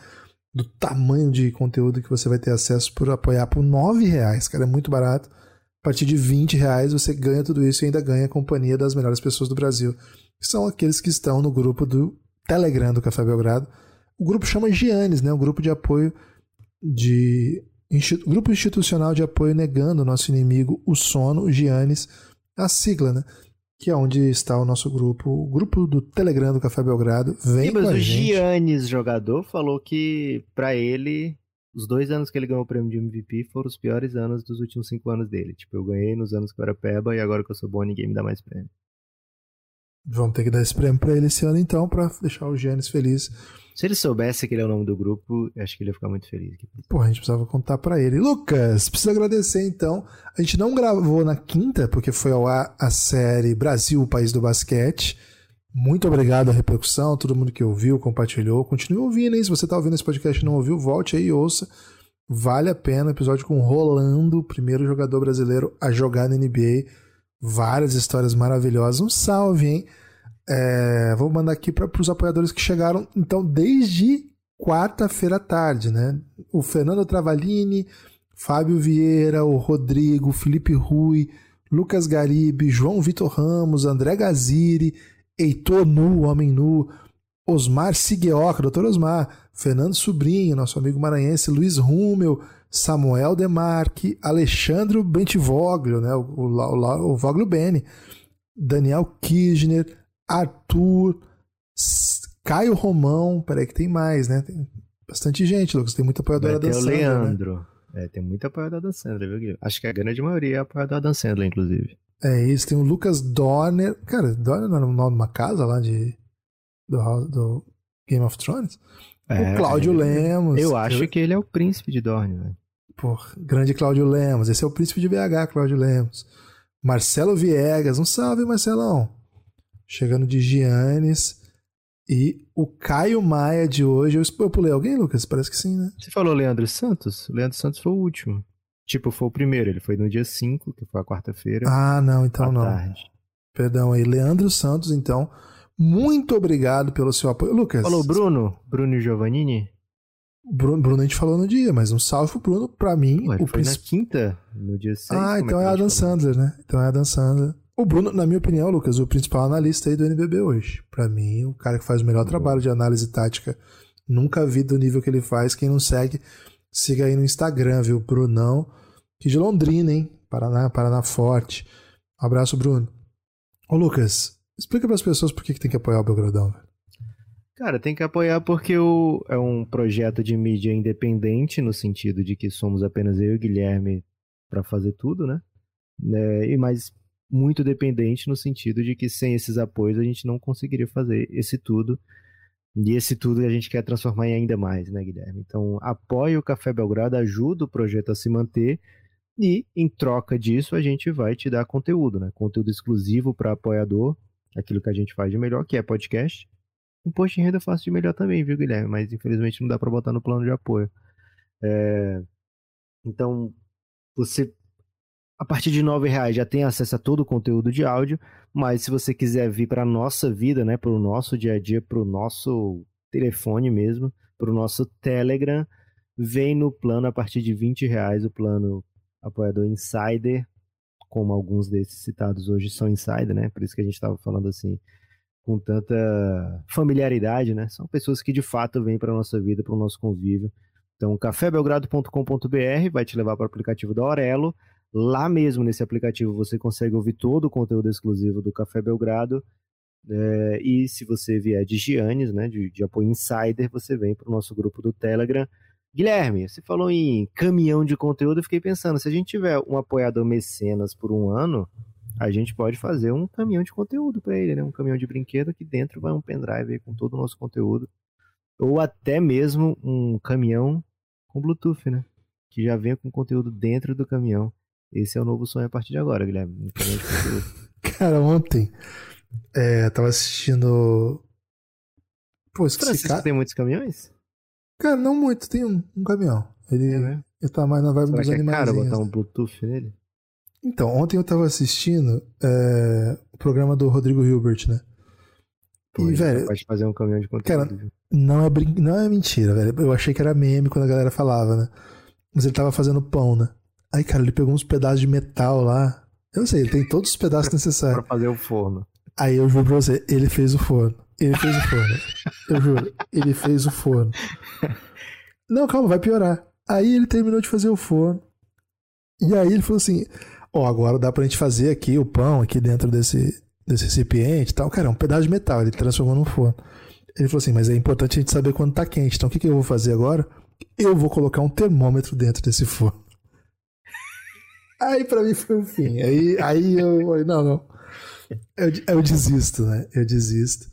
do tamanho de conteúdo que você vai ter acesso por apoiar por R$ reais, cara, é muito barato. A partir de 20 reais você ganha tudo isso e ainda ganha a companhia das melhores pessoas do Brasil que são aqueles que estão no grupo do Telegram do Café Belgrado. O grupo chama Giannis, né? O grupo de apoio de grupo institucional de apoio negando o nosso inimigo, o sono, o Giannis, a sigla, né? Que é onde está o nosso grupo, o grupo do Telegram do Café Belgrado. Vem Sim, mas com a o gente. Giannis, jogador, falou que para ele os dois anos que ele ganhou o prêmio de MVP foram os piores anos dos últimos cinco anos dele. Tipo, eu ganhei nos anos que eu era peba e agora que eu sou bom ninguém me dá mais prêmio. Vamos ter que dar esse prêmio pra ele esse ano, então, pra deixar o Giannis feliz. Se ele soubesse que ele é o nome do grupo, acho que ele ia ficar muito feliz. Pô, a gente precisava contar para ele. Lucas, precisa agradecer então. A gente não gravou na quinta, porque foi ao ar a série Brasil, o País do Basquete. Muito obrigado a repercussão, todo mundo que ouviu, compartilhou. Continue ouvindo, hein? Se você tá ouvindo esse podcast e não ouviu, volte aí e ouça. Vale a pena. Episódio com Rolando, primeiro jogador brasileiro a jogar na NBA várias histórias maravilhosas. Um salve, hein? É, vou mandar aqui para os apoiadores que chegaram, então, desde quarta-feira à tarde, né? O Fernando Travalini, Fábio Vieira, o Rodrigo, Felipe Rui, Lucas Garibe, João Vitor Ramos, André Gaziri, Heitor Nu, Homem Nu, Osmar Sigueoca, doutor Osmar, Fernando Sobrinho, nosso amigo maranhense, Luiz Rummel, Samuel Demarque, Alexandre Bentivoglio, né, o, o, o Voglio Bene, Daniel Kirchner, Arthur, Caio Romão, peraí que tem mais, né? Tem bastante gente, Lucas, tem muita apoiadora da Sandra. Né? Leandro. Né? É, tem muita apoiadora da Sandra, viu, Guilherme? Acho que a grande maioria é apoiadora da Sandra, inclusive. É isso, tem o Lucas Dorner. Cara, Dorner não era o nome de uma casa lá de, do, do Game of Thrones? É, o Cláudio Lemos. Eu acho que ele é o príncipe de Dorne, velho. Pô, grande Cláudio Lemos. Esse é o príncipe de BH, Cláudio Lemos. Marcelo Viegas. Um salve, Marcelão. Chegando de Giannis. E o Caio Maia de hoje. Eu pulei alguém, Lucas? Parece que sim, né? Você falou Leandro Santos? Leandro Santos foi o último. Tipo, foi o primeiro. Ele foi no dia 5, que foi a quarta-feira. Ah, não, então não. Tarde. Perdão aí. Leandro Santos, então. Muito obrigado pelo seu apoio. Lucas. Falou Bruno? Bruno Giovannini? Bruno, Bruno a gente falou no dia, mas um salve pro Bruno, pra mim. Ué, o foi na quinta, no dia 6. Ah, então é, é Adam Sandler, né? Então é Adam Sandler. O Bruno, na minha opinião, Lucas, o principal analista aí do NBB hoje. Para mim, o cara que faz o melhor trabalho de análise tática. Nunca vi do nível que ele faz. Quem não segue, siga aí no Instagram, viu? Brunão, que de Londrina, hein? Paraná, Paraná Forte. Um abraço, Bruno. Ô, Lucas, Explica para as pessoas por que, que tem que apoiar o Belgradão, velho. Cara, tem que apoiar porque o, é um projeto de mídia independente, no sentido de que somos apenas eu e o Guilherme para fazer tudo, né? É, e mais muito dependente no sentido de que sem esses apoios a gente não conseguiria fazer esse tudo. E esse tudo a gente quer transformar em ainda mais, né, Guilherme? Então, apoie o Café Belgrado, ajuda o projeto a se manter e, em troca disso, a gente vai te dar conteúdo, né? Conteúdo exclusivo para apoiador, aquilo que a gente faz de melhor, que é podcast. Imposto de renda eu faço de melhor também, viu, Guilherme? Mas infelizmente não dá para botar no plano de apoio. É... Então, você a partir de nove reais já tem acesso a todo o conteúdo de áudio, mas se você quiser vir para nossa vida, né, para o nosso dia a dia, para o nosso telefone mesmo, para o nosso Telegram, vem no plano a partir de 20 reais o plano apoiador Insider, como alguns desses citados hoje são Insider, né? Por isso que a gente estava falando assim com tanta familiaridade, né? São pessoas que de fato vêm para nossa vida, para o nosso convívio. Então, cafébelgrado.com.br vai te levar para o aplicativo da Aurelo. Lá mesmo nesse aplicativo você consegue ouvir todo o conteúdo exclusivo do Café Belgrado. É, e se você vier de Giannis, né, de, de apoio insider, você vem para o nosso grupo do Telegram. Guilherme, você falou em caminhão de conteúdo, eu fiquei pensando, se a gente tiver um apoiador mecenas por um ano, a gente pode fazer um caminhão de conteúdo para ele, né? Um caminhão de brinquedo que dentro vai um pendrive com todo o nosso conteúdo. Ou até mesmo um caminhão com Bluetooth, né? Que já vem com conteúdo dentro do caminhão. Esse é o novo sonho a partir de agora, Guilherme. Cara, ontem é, tava assistindo. Pô, esqueci, cara... tem muitos caminhões? Cara, não muito, tem um, um caminhão. Ele, é ele tá mais na vibe Será dos animais. É cara botar um Bluetooth nele? Então, ontem eu tava assistindo é, o programa do Rodrigo Hilbert, né? Pô, e, velho. Pode fazer um caminhão de conteúdo. Cara, não é, brin... não é mentira, velho. Eu achei que era meme quando a galera falava, né? Mas ele tava fazendo pão, né? Aí, cara, ele pegou uns pedaços de metal lá. Eu não sei, ele tem todos os pedaços necessários. pra fazer o forno. Aí eu juro pra você, ele fez o forno. Ele fez o forno. Eu juro, ele fez o forno. Não, calma, vai piorar. Aí ele terminou de fazer o forno. E aí ele falou assim: Ó, oh, agora dá pra gente fazer aqui o pão aqui dentro desse, desse recipiente e tal. Cara, é um pedaço de metal, ele transformou num forno. Ele falou assim: Mas é importante a gente saber quando tá quente. Então o que, que eu vou fazer agora? Eu vou colocar um termômetro dentro desse forno. Aí pra mim foi o fim. Aí, aí eu falei, não, não. Eu, eu desisto, né? Eu desisto.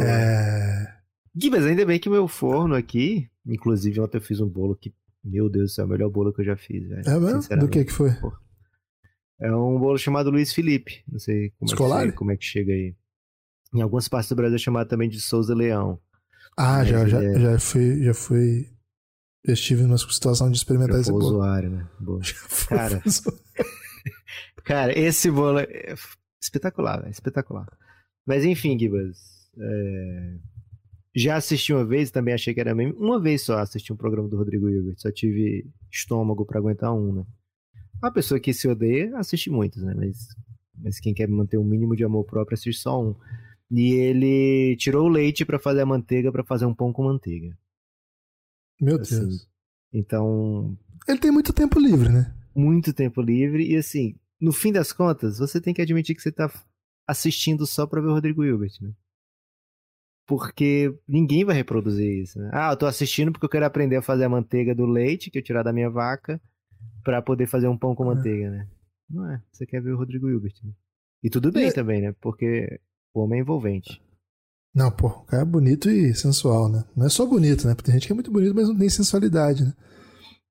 É... Gui, mas ainda bem que meu forno aqui, inclusive ontem eu fiz um bolo que, meu Deus do céu, é o melhor bolo que eu já fiz, velho. É mesmo? Do que que foi? É um bolo chamado Luiz Felipe. Não sei como, Escolar? É, que, como é que chega aí. Em algumas partes do Brasil é chamado também de Souza Leão. Ah, já, já, é... já fui, já fui eu estive numa situação de experimentar esse bolo. usuário, né? Cara, cara, esse bolo é espetacular, é espetacular. Mas enfim, Gibas, é... já assisti uma vez, também achei que era meme. Uma vez só assisti um programa do Rodrigo Hilbert, só tive estômago para aguentar um, né? Uma pessoa que se odeia, assiste muitos, né? Mas, mas quem quer manter um mínimo de amor próprio, assiste só um. E ele tirou o leite para fazer a manteiga para fazer um pão com manteiga. Meu assim, Deus. Então. Ele tem muito tempo livre, né? Muito tempo livre. E assim, no fim das contas, você tem que admitir que você tá assistindo só pra ver o Rodrigo Hilbert, né? Porque ninguém vai reproduzir isso, né? Ah, eu tô assistindo porque eu quero aprender a fazer a manteiga do leite que eu tirar da minha vaca para poder fazer um pão com é. manteiga, né? Não é. Você quer ver o Rodrigo Hilbert. Né? E tudo bem e... também, né? Porque o homem é envolvente. Não, pô, o cara é bonito e sensual, né? Não é só bonito, né? Porque tem gente que é muito bonito, mas não tem sensualidade, né?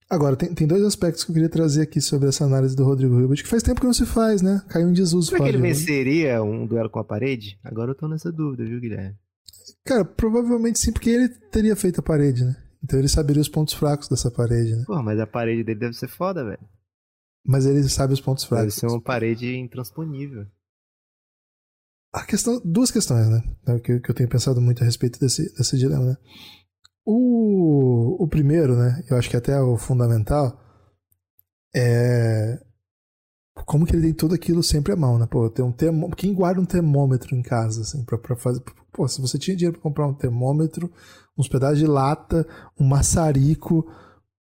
Agora, tem, tem dois aspectos que eu queria trazer aqui sobre essa análise do Rodrigo Hilbert, que faz tempo que não se faz, né? Caiu em desuso. Será que ele venceria um duelo com a parede? Agora eu tô nessa dúvida, viu, Guilherme? Cara, provavelmente sim, porque ele teria feito a parede, né? Então ele saberia os pontos fracos dessa parede, né? Pô, mas a parede dele deve ser foda, velho. Mas ele sabe os pontos fracos. Deve ser uma parede intransponível. A questão, duas questões, né? É que, que eu tenho pensado muito a respeito desse, desse dilema, né? O, o primeiro, né? Eu acho que até é o fundamental é como que ele tem tudo aquilo sempre à mão, né? Pô, tem um termô... quem guarda um termômetro em casa, assim, pra, pra fazer. Pô, se você tinha dinheiro pra comprar um termômetro, uns pedaços de lata, um maçarico,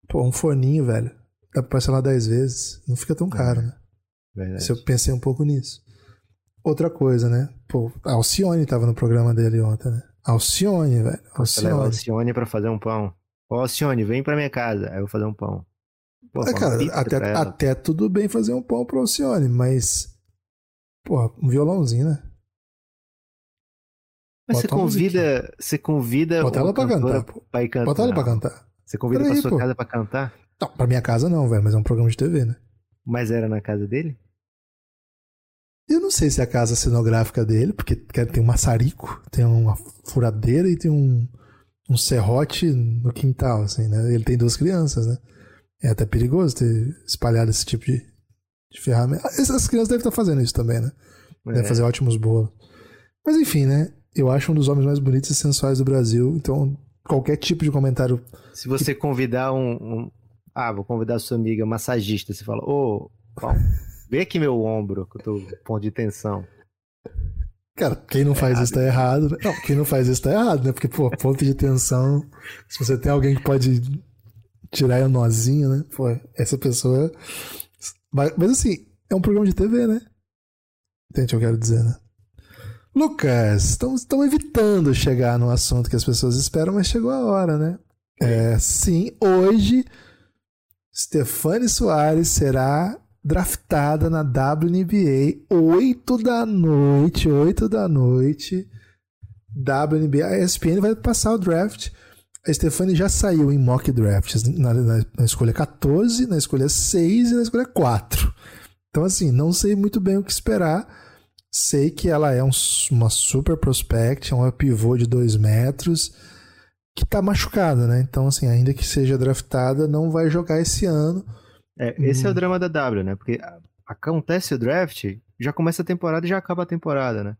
pô, um forninho, velho, dá pra parcelar 10 vezes, não fica tão caro, né? Verdade. Se eu pensei um pouco nisso. Outra coisa, né? Pô, a Alcione tava no programa dele ontem, né? Alcione, velho. Alcione. Você Alcione pra fazer um pão. Ô, Alcione, vem pra minha casa. Aí eu vou fazer um pão. Pô, é, cara, até, até tudo bem fazer um pão pro Alcione, mas. Porra, um violãozinho, né? Mas você convida. Você convida. Bota ela pra cantar, pô. Pra ir cantar. Bota ela pra cantar. Você convida Pera pra aí, sua pô. casa pra cantar? Não, pra minha casa não, velho, mas é um programa de TV, né? Mas era na casa dele? Eu não sei se é a casa cenográfica dele, porque tem um maçarico, tem uma furadeira e tem um, um serrote no quintal, assim, né? Ele tem duas crianças, né? É até perigoso ter espalhado esse tipo de, de ferramenta. Essas crianças devem estar fazendo isso também, né? Devem é. fazer ótimos bolos. Mas enfim, né? Eu acho um dos homens mais bonitos e sensuais do Brasil, então qualquer tipo de comentário. Se você que... convidar um, um, Ah, vou convidar sua amiga massagista, você fala, ô, oh, vê aqui meu ombro, que eu tô ponto de tensão. Cara, quem não faz isso tá errado. Né? Não, quem não faz isso tá errado, né? Porque, pô, ponto de tensão. Se você tem alguém que pode tirar o nozinho, né? Pô, essa pessoa. Mas, mas assim, é um programa de TV, né? Entende o que eu quero dizer, né? Lucas, estão evitando chegar no assunto que as pessoas esperam, mas chegou a hora, né? É, sim, hoje, Stefane Soares será draftada na WNBA, 8 da noite, 8 da noite. WNBA, a ESPN vai passar o draft. A Stefani já saiu em mock drafts na, na, na, escolha 14, na escolha 6 e na escolha 4. Então, assim, não sei muito bem o que esperar. Sei que ela é um, uma super prospect, é uma pivô de 2 metros, que tá machucada, né? Então, assim, ainda que seja draftada, não vai jogar esse ano. É, esse é o uhum. drama da W, né? Porque acontece o draft, já começa a temporada e já acaba a temporada, né?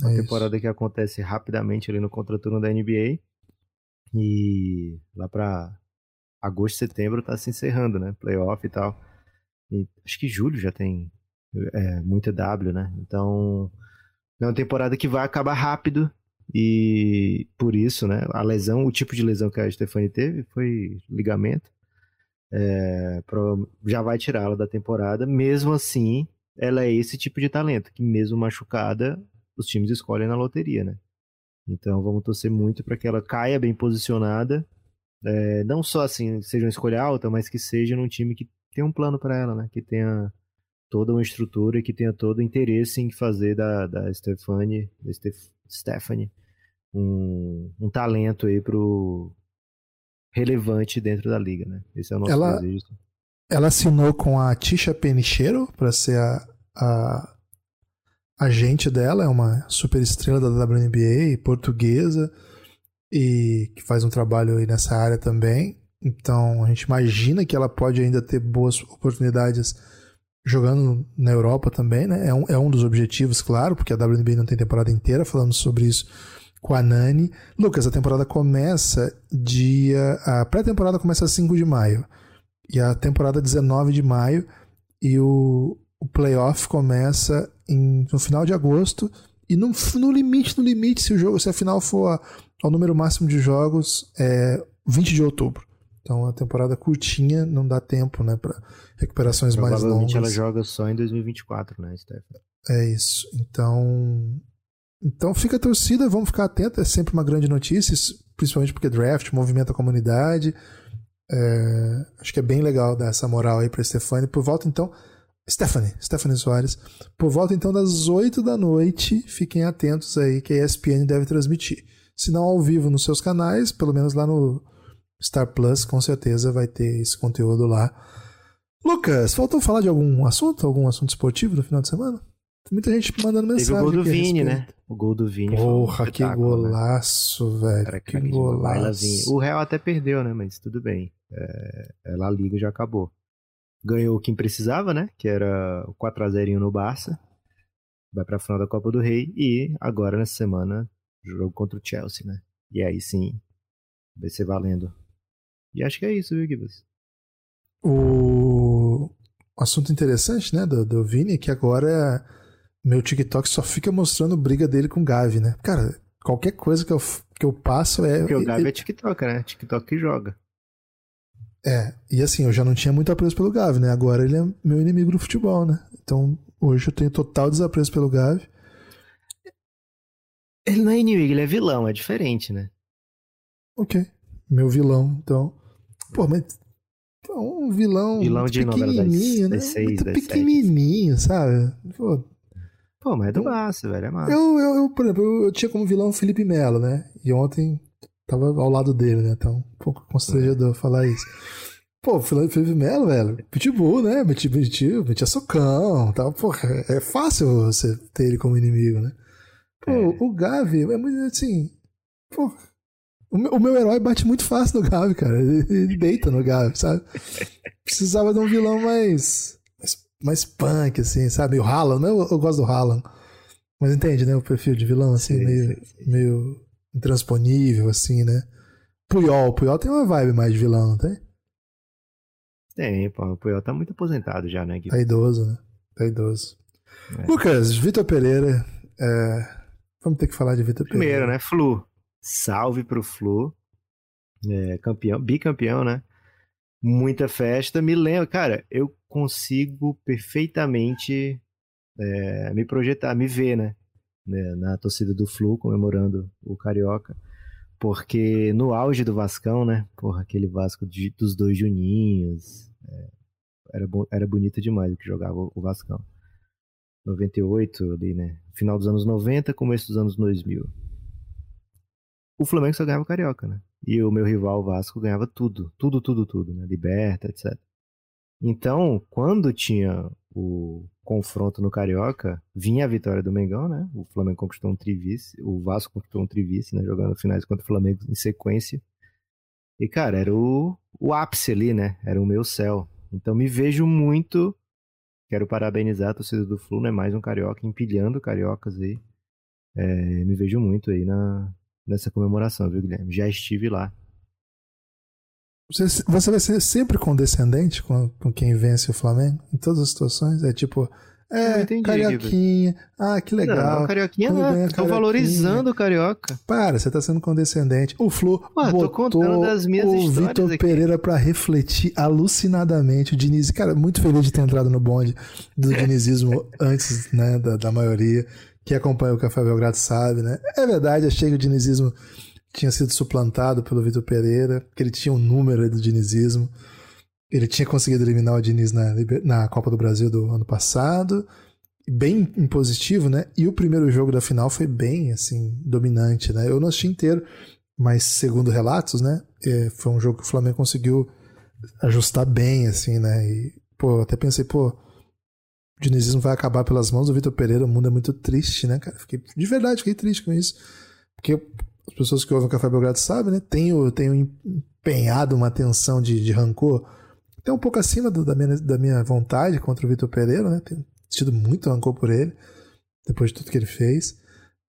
Uma é temporada isso. que acontece rapidamente ali no contraturno da NBA. E lá pra agosto, setembro tá se encerrando, né? Playoff e tal. E acho que julho já tem é, muita W, né? Então é uma temporada que vai acabar rápido. E por isso, né? A lesão, o tipo de lesão que a Stephanie teve foi ligamento é, já vai tirá-la da temporada. Mesmo assim, ela é esse tipo de talento, que mesmo machucada, os times escolhem na loteria, né? Então vamos torcer muito para que ela caia bem posicionada. É, não só assim, seja uma escolha alta, mas que seja num time que tenha um plano para ela, né? Que tenha toda uma estrutura e que tenha todo o interesse em fazer da, da Stephanie, da Stephanie um, um talento aí pro, relevante dentro da liga, né? Esse é o nosso ela, desejo. Ela assinou com a Tisha Penicheiro para ser a, a agente dela, é uma super estrela da WNBA, portuguesa, e que faz um trabalho aí nessa área também. Então a gente imagina que ela pode ainda ter boas oportunidades jogando na Europa também, né? É um, é um dos objetivos, claro, porque a WNBA não tem temporada inteira, falando sobre isso com a Nani. Lucas, a temporada começa dia. A pré-temporada começa 5 de maio. E a temporada 19 de maio. E o, o playoff começa em, no final de agosto. E no, no limite, no limite, se o jogo, se a final for ao número máximo de jogos, é 20 de outubro. Então a temporada curtinha, não dá tempo, né, para recuperações mais longas. Provavelmente ela joga só em 2024, né, Stefan? É isso. Então então fica a torcida, vamos ficar atentos, é sempre uma grande notícia, principalmente porque draft movimenta a comunidade. É, acho que é bem legal dar essa moral aí para Stefani. Por volta então, Stephanie, Stephanie Soares, por volta então das 8 da noite, fiquem atentos aí que a ESPN deve transmitir. Se não ao vivo nos seus canais, pelo menos lá no Star Plus, com certeza vai ter esse conteúdo lá. Lucas, faltou falar de algum assunto, algum assunto esportivo no final de semana? Muita gente mandando mensagem. Teve o gol do Vini, né? O gol do Vini. Porra, um que né? golaço, né? velho. Cara, que golaço. O Real até perdeu, né? Mas tudo bem. É, é, La Liga já acabou. Ganhou quem precisava, né? Que era o 4x0 no Barça. Vai pra final da Copa do Rei. E agora, nessa semana, jogo contra o Chelsea, né? E aí sim, vai ser valendo. E acho que é isso, viu, Gibbs? O assunto interessante, né, do, do Vini, é que agora é meu TikTok só fica mostrando briga dele com o Gavi, né? Cara, qualquer coisa que eu, que eu passo é. Porque o Gavi ele... é TikTok, né? TikTok que joga. É, e assim, eu já não tinha muito apreço pelo Gavi, né? Agora ele é meu inimigo do futebol, né? Então hoje eu tenho total desapreço pelo Gavi. Ele não é inimigo, ele é vilão, é diferente, né? Ok. Meu vilão, então. Pô, mas. Um vilão. Vilão de pequenininho, das, né? Das muito pequenininho, sabe? Pô, Pô, mas é do massa, velho, é massa. Eu, eu, eu, por exemplo, eu, eu tinha como vilão o Felipe Melo, né? E ontem tava ao lado dele, né? Então, um pouco constrangedor é. falar isso. Pô, Felipe Melo, velho, pitbull, né? Metia, metia, metia socão tal. Porra, é fácil você ter ele como inimigo, né? Pô, é. o Gavi é muito assim. Pô, o meu, o meu, herói bate muito fácil no Gavi, cara. Ele, ele deita no Gavi, sabe? Precisava de um vilão mais, mais, punk, assim, sabe? O Haaland, né? Eu, eu gosto do Haaland. Mas entende, né? O perfil de vilão, assim, sim, meio, sim, sim. meio intransponível, assim, né? Puyol, Puyol tem uma vibe mais de vilão, não tem? Tem, pô. O Puyol tá muito aposentado já, né? Gui? Tá idoso, né? Tá idoso. É. Lucas, Vitor Pereira. É... Vamos ter que falar de Vitor Pereira. Primeiro, né? Flu. Salve pro Flu. É, campeão, bicampeão, né? Muita festa. Me lembro, cara, eu consigo perfeitamente é, me projetar, me ver, né? né? Na torcida do Flu, comemorando o Carioca. Porque no auge do Vascão, né? Porra, aquele Vasco de, dos dois Juninhos. É, era, era bonito demais o que jogava o Vascão. 98 ali, né? Final dos anos 90, começo dos anos 2000. O Flamengo só ganhava Carioca, né? E o meu rival Vasco ganhava tudo. Tudo, tudo, tudo, né? Liberta, etc. Então, quando tinha o confronto no Carioca, vinha a vitória do Mengão, né? O Flamengo conquistou um trivice, o Vasco conquistou um trivice, né? Jogando finais contra o Flamengo em sequência. E, cara, era o, o ápice ali, né? Era o meu céu. Então, me vejo muito. Quero parabenizar a torcida do Flu, né? Mais um Carioca, empilhando Cariocas aí. É, me vejo muito aí na, nessa comemoração, viu, Guilherme? Já estive lá. Você, você vai ser sempre condescendente com, com quem vence o Flamengo? Em todas as situações? É tipo, é, entendi, carioquinha. Ah, que legal. Não, carioquinha não. Estão valorizando o carioca. Para, você tá sendo condescendente. O Flu Ué, botou o Vitor Pereira para refletir alucinadamente o Diniz. Cara, muito feliz de ter entrado no bonde do dinizismo antes, né, da, da maioria. Que acompanha o Café Belgrado sabe, né? É verdade, achei que o dinizismo tinha sido suplantado pelo Vitor Pereira, que ele tinha um número do dinizismo. Ele tinha conseguido eliminar o Diniz na, na Copa do Brasil do ano passado, bem impositivo, né? E o primeiro jogo da final foi bem, assim, dominante, né? Eu não assisti inteiro, mas segundo relatos, né? É, foi um jogo que o Flamengo conseguiu ajustar bem, assim, né? E, pô, até pensei, pô, o dinizismo vai acabar pelas mãos do Vitor Pereira, o mundo é muito triste, né, cara? Fiquei, de verdade, fiquei triste com isso. Porque as pessoas que ouvem o Café Belgrado sabem, né? Tenho, tenho empenhado uma tensão de, de rancor, até um pouco acima do, da, minha, da minha vontade contra o Vitor Pereira, né? Tenho tido muito rancor por ele, depois de tudo que ele fez.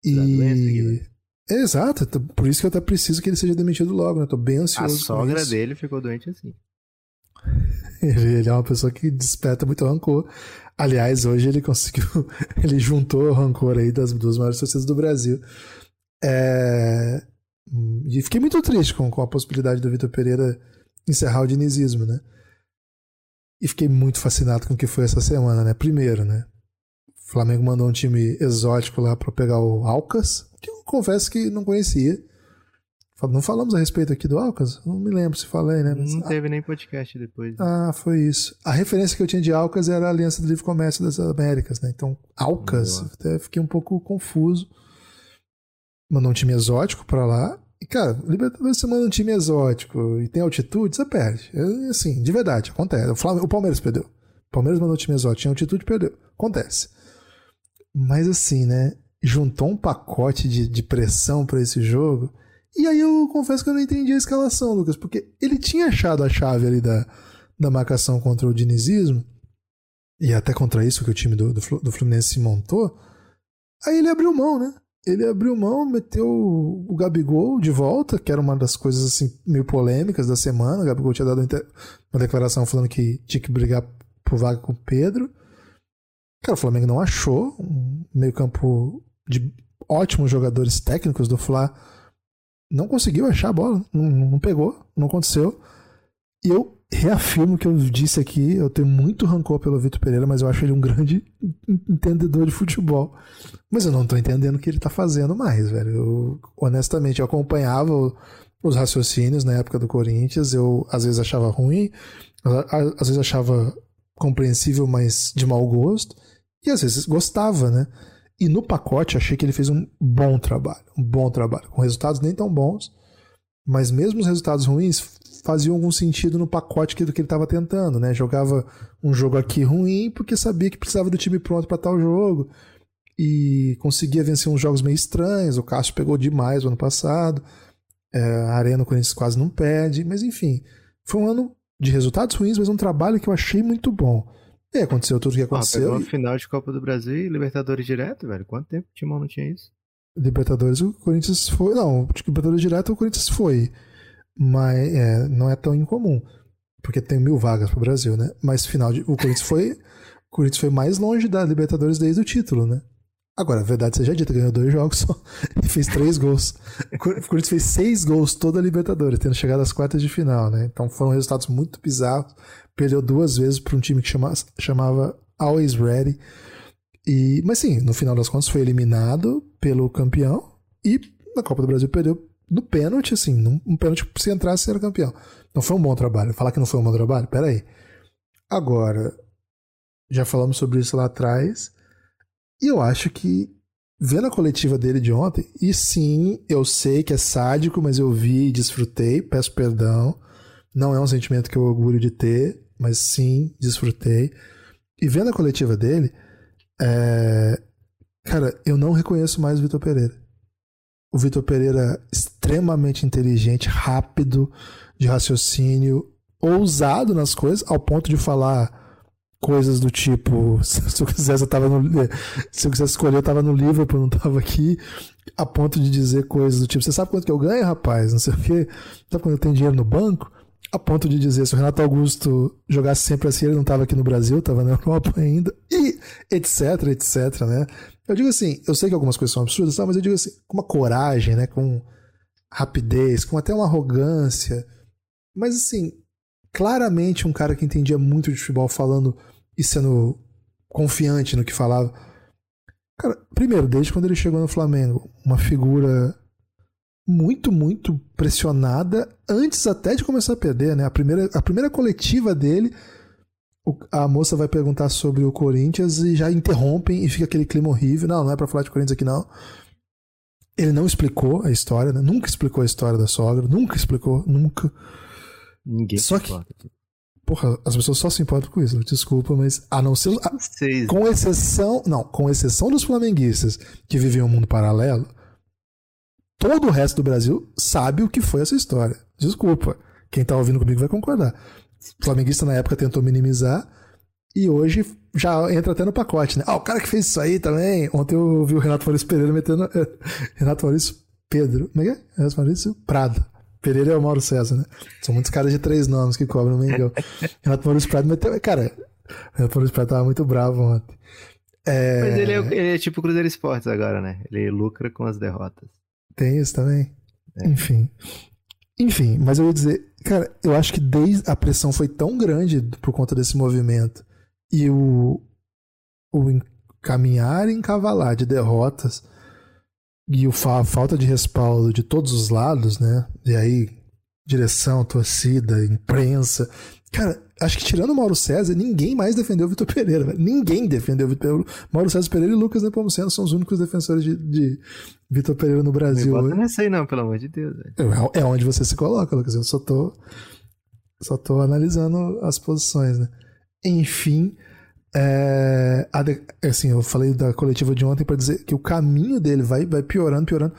E. É, exato, por isso que eu até preciso que ele seja demitido logo, né? Tô bem ansioso. A sogra dele ficou doente assim. Ele é uma pessoa que desperta muito rancor. Aliás, hoje ele conseguiu. Ele juntou o rancor aí das duas maiores torcidas do Brasil. É... E fiquei muito triste com, com a possibilidade do Vitor Pereira encerrar o dinizismo, né? E fiquei muito fascinado com o que foi essa semana, né? Primeiro, né? O Flamengo mandou um time exótico lá para pegar o Alcas, que eu confesso que não conhecia. Não falamos a respeito aqui do Alcas? Não me lembro se falei, né? Mas, não teve ah, nem podcast depois. Né? Ah, foi isso. A referência que eu tinha de Alcas era a Aliança do Livre Comércio das Américas, né? Então, Alcas, até fiquei um pouco confuso. Mandou um time exótico para lá. E, cara, Libertadores você manda um time exótico e tem altitude, você perde. É, assim, de verdade, acontece. O, Flamengo, o Palmeiras perdeu. O Palmeiras mandou um time exótico, tinha altitude, perdeu. Acontece. Mas assim, né? Juntou um pacote de, de pressão para esse jogo e aí eu confesso que eu não entendi a escalação, Lucas, porque ele tinha achado a chave ali da, da marcação contra o dinizismo, e até contra isso que o time do, do, Fluminense se montou. Aí ele abriu mão, né? Ele abriu mão, meteu o Gabigol de volta, que era uma das coisas assim meio polêmicas da semana. O Gabigol tinha dado uma declaração falando que tinha que brigar por vaga com o Pedro. Cara, o Flamengo não achou um meio-campo de ótimos jogadores técnicos do Fla não conseguiu achar a bola, não, não pegou, não aconteceu. E eu reafirmo que eu disse aqui, eu tenho muito rancor pelo Vitor Pereira, mas eu acho ele um grande entendedor de futebol. Mas eu não tô entendendo o que ele tá fazendo mais, velho. Eu, honestamente, eu acompanhava os raciocínios na época do Corinthians, eu às vezes achava ruim, às vezes achava compreensível, mas de mau gosto, e às vezes gostava, né? E no pacote achei que ele fez um bom trabalho, um bom trabalho, com resultados nem tão bons, mas mesmo os resultados ruins faziam algum sentido no pacote do que ele estava tentando, né? Jogava um jogo aqui ruim porque sabia que precisava do time pronto para tal jogo e conseguia vencer uns jogos meio estranhos. O Cássio pegou demais o ano passado. É, a Arena Corinthians quase não perde, mas enfim, foi um ano de resultados ruins, mas um trabalho que eu achei muito bom. E aconteceu tudo o que aconteceu. Ah, pegou e... final de Copa do Brasil e Libertadores direto, velho. Quanto tempo o Timão não tinha isso? Libertadores o Corinthians foi. Não, Libertadores direto o Corinthians foi. Mas é, não é tão incomum. Porque tem mil vagas pro Brasil, né? Mas final de. O Corinthians foi. o Corinthians foi mais longe da Libertadores desde o título, né? Agora, a verdade seja dita, ganhou dois jogos só e fez três gols. O Corinthians fez seis gols toda a Libertadores, tendo chegado às quartas de final, né? Então foram resultados muito bizarros. Perdeu duas vezes para um time que chama, chamava Always Ready. E, mas sim, no final das contas foi eliminado pelo campeão e na Copa do Brasil perdeu no pênalti, assim, num, um pênalti se entrasse era campeão. Não foi um bom trabalho. Falar que não foi um bom trabalho? Peraí. Agora, já falamos sobre isso lá atrás. E eu acho que, vendo a coletiva dele de ontem, e sim, eu sei que é sádico, mas eu vi e desfrutei, peço perdão. Não é um sentimento que eu orgulho de ter, mas sim, desfrutei. E vendo a coletiva dele, é... cara, eu não reconheço mais o Vitor Pereira. O Vitor Pereira extremamente inteligente, rápido, de raciocínio, ousado nas coisas, ao ponto de falar coisas do tipo, se eu quisesse, eu tava no, se eu quisesse escolher, eu tava no Liverpool, não tava aqui, a ponto de dizer coisas do tipo, você sabe quanto que eu ganho, rapaz? Não sei o quê. Sabe quando eu tenho dinheiro no banco? A ponto de dizer, se o Renato Augusto jogasse sempre assim, ele não tava aqui no Brasil, tava na Europa ainda, e etc, etc, né? Eu digo assim, eu sei que algumas coisas são absurdas, mas eu digo assim, com uma coragem, né? Com rapidez, com até uma arrogância, mas assim, claramente um cara que entendia muito de futebol falando e sendo confiante no que falava. Cara, primeiro, desde quando ele chegou no Flamengo, uma figura muito, muito pressionada antes até de começar a perder, né? A primeira, a primeira coletiva dele, a moça vai perguntar sobre o Corinthians e já interrompem e fica aquele clima horrível. Não, não é para falar de Corinthians aqui não. Ele não explicou a história, né? Nunca explicou a história da sogra, nunca explicou, nunca. Ninguém Só que, Porra, as pessoas só se importam com isso, desculpa, mas a não ser. A, com exceção. Não, com exceção dos flamenguistas que vivem um mundo paralelo, todo o resto do Brasil sabe o que foi essa história. Desculpa. Quem tá ouvindo comigo vai concordar. O flamenguista na época tentou minimizar e hoje já entra até no pacote, né? Ah, o cara que fez isso aí também. Ontem eu ouvi o Renato Maurício Pereira metendo. Renato Maurício Pedro. Como é que é? Renato Maurício Prado. Pereira é o Mauro César, né? São muitos caras de três nomes que cobram o Mengão. Renato Maurício Prado meteu. Cara, Renato Maurício Prado tava muito bravo ontem. É... Mas ele é, ele é tipo Cruzeiro Esportes agora, né? Ele lucra com as derrotas. Tem isso também? É. Enfim. Enfim, mas eu ia dizer, cara, eu acho que desde a pressão foi tão grande por conta desse movimento e o, o caminhar e encavalar de derrotas e o a falta de respaldo de todos os lados, né? E aí, direção, torcida, imprensa. Cara, acho que tirando o Mauro César, ninguém mais defendeu o Vitor Pereira. Velho. Ninguém defendeu o Vitor Pereira. Mauro César Pereira e Lucas Nepomuceno são os únicos defensores de, de Vitor Pereira no Brasil. Não é aí não, pelo amor de Deus. É, é onde você se coloca, Lucas. Eu só tô, só tô analisando as posições, né? Enfim, é, assim, eu falei da coletiva de ontem para dizer que o caminho dele vai, vai piorando, piorando.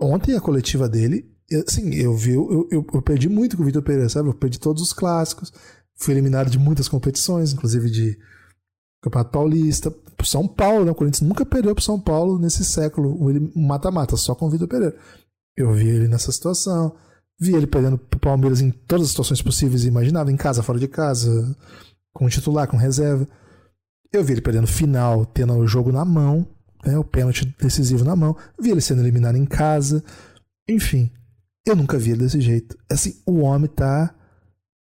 Ontem a coletiva dele, assim, eu vi, eu, eu, eu perdi muito com o Vitor Pereira, sabe? Eu perdi todos os clássicos, fui eliminado de muitas competições, inclusive de Campeonato Paulista, São Paulo, né? O Corinthians nunca perdeu pro São Paulo nesse século, um mata-mata, só com o Vitor Pereira. Eu vi ele nessa situação, vi ele perdendo pro Palmeiras em todas as situações possíveis e imagináveis, em casa, fora de casa, com titular, com reserva. Eu vi ele perdendo final, tendo o jogo na mão, né, o pênalti decisivo na mão. Vi ele sendo eliminado em casa. Enfim, eu nunca vi ele desse jeito. Assim, o homem tá.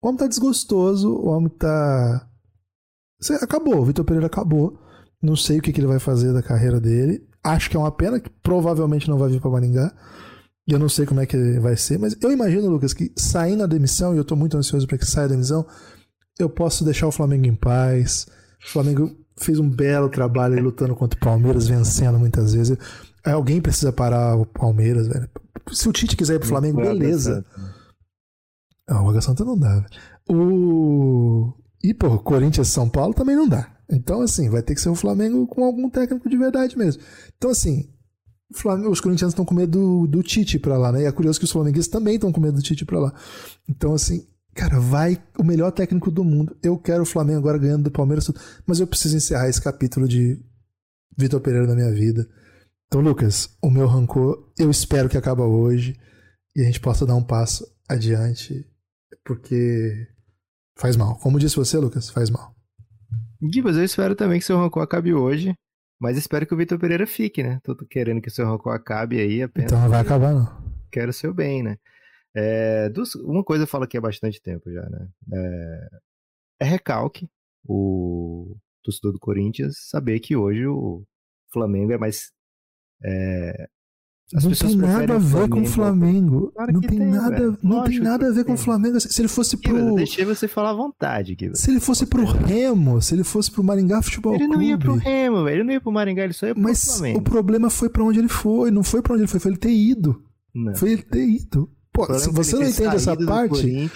O homem tá desgostoso, o homem tá. Acabou, o Vitor Pereira acabou. Não sei o que, que ele vai fazer da carreira dele. Acho que é uma pena, que provavelmente não vai vir para Maringá. E eu não sei como é que vai ser, mas eu imagino, Lucas, que saindo a demissão, e eu tô muito ansioso para que saia a demissão, eu posso deixar o Flamengo em paz o Flamengo fez um belo trabalho lutando contra o Palmeiras, vencendo muitas vezes. Alguém precisa parar o Palmeiras, velho. Se o Tite quiser ir pro Flamengo, beleza. Ah, o Água Santa não dá. O. E, pô, Corinthians São Paulo também não dá. Então, assim, vai ter que ser o Flamengo com algum técnico de verdade mesmo. Então, assim, Flamengo, os corintianos estão com medo do, do Tite pra lá, né? E é curioso que os flamenguistas também estão com medo do Tite pra lá. Então, assim, cara, vai o melhor técnico do mundo. Eu quero o Flamengo agora ganhando do Palmeiras, mas eu preciso encerrar esse capítulo de Vitor Pereira na minha vida. Então, Lucas, o meu rancor, eu espero que acabe hoje e a gente possa dar um passo adiante, porque faz mal. Como disse você, Lucas, faz mal. Gibas, eu espero também que seu rancor acabe hoje, mas espero que o Vitor Pereira fique, né? Tô querendo que seu rancor acabe aí apenas. Então não vai acabar, não. Quero o seu bem, né? É, dos, uma coisa eu falo aqui há bastante tempo já, né? É, é recalque o torcedor do Corinthians saber que hoje o Flamengo é mais é, as não tem nada a ver com o Flamengo. Claro não tem, tem, nada, não tem nada a ver com o Flamengo. Se ele fosse pro. Deixei você falar à vontade, Kiva. Se ele fosse pro Remo, se ele fosse pro Maringá Futebol Clube. Ele não ia pro Remo, velho. Ele não ia pro Maringá, ele só ia pro Mas Flamengo. o problema foi para onde ele foi. Não foi para onde ele foi, foi ele ter ido. Não. Foi ele ter ido. Pô, se você não entende essa parte.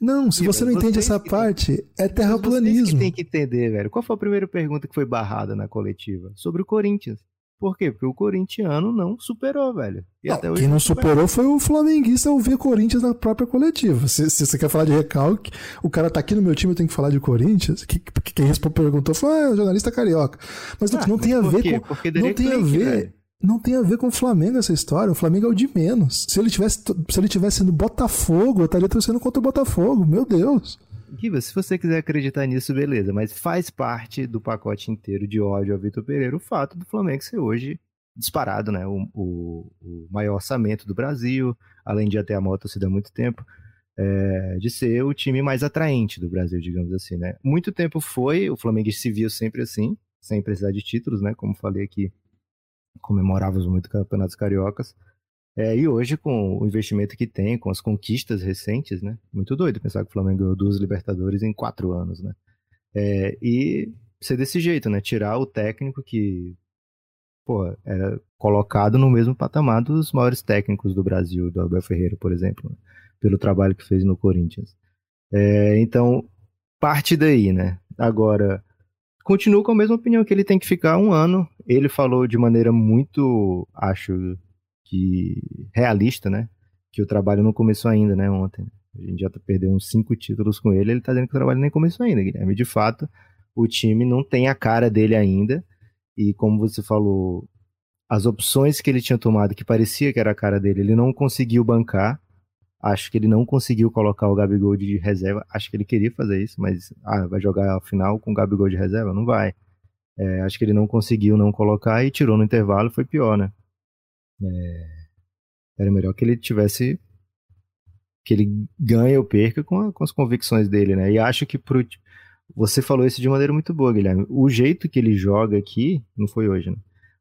Não, se você não entende essa parte, é terraplanismo. Você tem que entender, velho. Qual foi a primeira pergunta que foi barrada na coletiva? Sobre o Corinthians. Por quê? Porque o corintiano não superou, velho. Não, quem não superou foi o flamenguista ver Corinthians na própria coletiva. Se, se, você quer falar de recalque, o cara tá aqui no meu time, eu tenho que falar de Corinthians. Que, que quem perguntou foi ah, o jornalista carioca. Mas ah, não, tem a ver com. Porque não tem a ver. Velho. Não tem a ver com o Flamengo essa história. O Flamengo é o de menos. Se ele tivesse, se ele tivesse sendo Botafogo, eu estaria torcendo contra o Botafogo. Meu Deus. Kiva, se você quiser acreditar nisso, beleza, mas faz parte do pacote inteiro de ódio ao Vitor Pereira o fato do Flamengo ser hoje disparado, né? O, o, o maior orçamento do Brasil, além de até a moto se dá muito tempo, é, de ser o time mais atraente do Brasil, digamos assim, né? Muito tempo foi, o Flamengo se viu sempre assim, sem precisar de títulos, né? Como falei aqui, comemorávamos muito campeonatos cariocas. É, e hoje, com o investimento que tem, com as conquistas recentes, né? Muito doido pensar que o Flamengo ganhou duas Libertadores em quatro anos, né? É, e ser desse jeito, né? Tirar o técnico que, pô, era colocado no mesmo patamar dos maiores técnicos do Brasil, do Abel Ferreira, por exemplo, né? pelo trabalho que fez no Corinthians. É, então, parte daí, né? Agora, continuo com a mesma opinião que ele tem que ficar um ano. Ele falou de maneira muito, acho, que realista, né? Que o trabalho não começou ainda, né? Ontem. A gente já perdeu uns cinco títulos com ele, ele tá dizendo que o trabalho nem começou ainda, Guilherme. De fato, o time não tem a cara dele ainda. E como você falou, as opções que ele tinha tomado, que parecia que era a cara dele, ele não conseguiu bancar. Acho que ele não conseguiu colocar o Gabigol de reserva. Acho que ele queria fazer isso, mas ah, vai jogar a final com o Gabigol de reserva? Não vai. É, acho que ele não conseguiu não colocar e tirou no intervalo, foi pior, né? É, era melhor que ele tivesse. que ele ganhe ou perca com, a, com, as convicções dele, né? E acho que pro, você falou isso de maneira muito boa, Guilherme. O jeito que ele joga aqui, não foi hoje, né?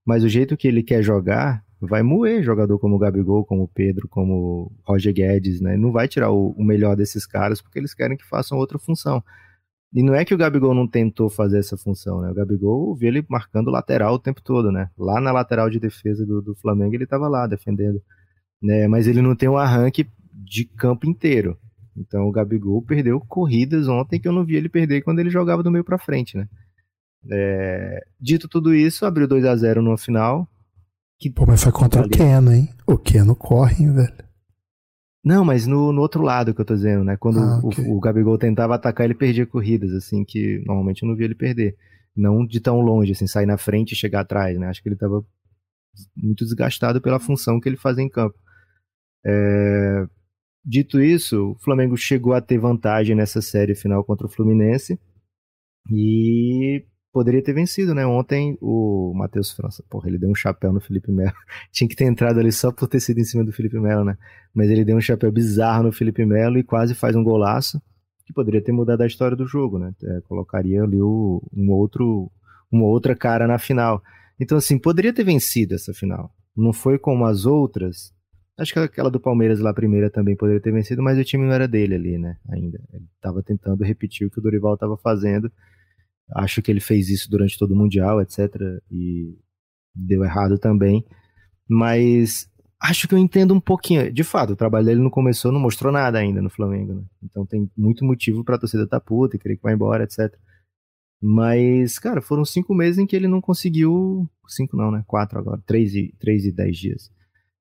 Mas o jeito que ele quer jogar vai moer jogador como o Gabigol, como o Pedro, como o Roger Guedes, né? Não vai tirar o, o melhor desses caras porque eles querem que façam outra função. E não é que o Gabigol não tentou fazer essa função, né? O Gabigol viu ele marcando lateral o tempo todo, né? Lá na lateral de defesa do, do Flamengo ele estava lá defendendo, né? Mas ele não tem um arranque de campo inteiro. Então o Gabigol perdeu corridas ontem que eu não vi ele perder quando ele jogava do meio para frente, né? É... Dito tudo isso, abriu 2 a 0 no final. Que... Pô, mas foi contra o Keno, hein? O Keno corre, hein, velho? Não, mas no, no outro lado que eu tô dizendo, né? Quando ah, okay. o, o, Gabigol tentava atacar, ele perdia corridas, assim, que normalmente eu não via ele perder. Não de tão longe, assim, sair na frente e chegar atrás, né? Acho que ele tava muito desgastado pela função que ele fazia em campo. É... Dito isso, o Flamengo chegou a ter vantagem nessa série final contra o Fluminense e poderia ter vencido, né? Ontem o Matheus França, porra, ele deu um chapéu no Felipe Melo. Tinha que ter entrado ali só por ter sido em cima do Felipe Melo, né? Mas ele deu um chapéu bizarro no Felipe Melo e quase faz um golaço que poderia ter mudado a história do jogo, né? É, colocaria ali o, um outro, uma outra cara na final. Então, assim, poderia ter vencido essa final. Não foi como as outras. Acho que aquela do Palmeiras lá, primeira, também poderia ter vencido, mas o time não era dele ali, né? Ainda. Ele estava tentando repetir o que o Dorival estava fazendo Acho que ele fez isso durante todo o Mundial, etc. E deu errado também. Mas acho que eu entendo um pouquinho. De fato, o trabalho dele não começou, não mostrou nada ainda no Flamengo, né? Então tem muito motivo pra torcida tá puta e querer que vá embora, etc. Mas, cara, foram cinco meses em que ele não conseguiu. Cinco não, né? Quatro agora. Três e, três e dez dias.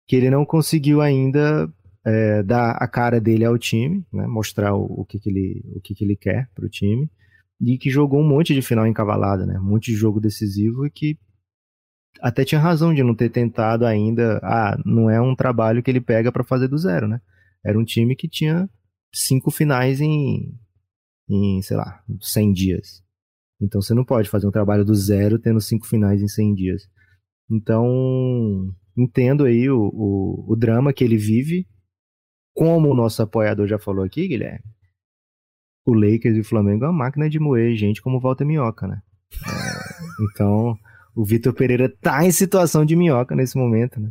Que ele não conseguiu ainda é, dar a cara dele ao time, né? Mostrar o, o, que, que, ele, o que, que ele quer pro time. E que jogou um monte de final encavalada, né? Um monte de jogo decisivo e que até tinha razão de não ter tentado ainda. Ah, não é um trabalho que ele pega para fazer do zero, né? Era um time que tinha cinco finais em, em, sei lá, 100 dias. Então você não pode fazer um trabalho do zero tendo cinco finais em 100 dias. Então, entendo aí o, o, o drama que ele vive. Como o nosso apoiador já falou aqui, Guilherme, o Lakers e o Flamengo é uma máquina de moer gente como volta minhoca, né? É, então, o Vitor Pereira tá em situação de minhoca nesse momento, né?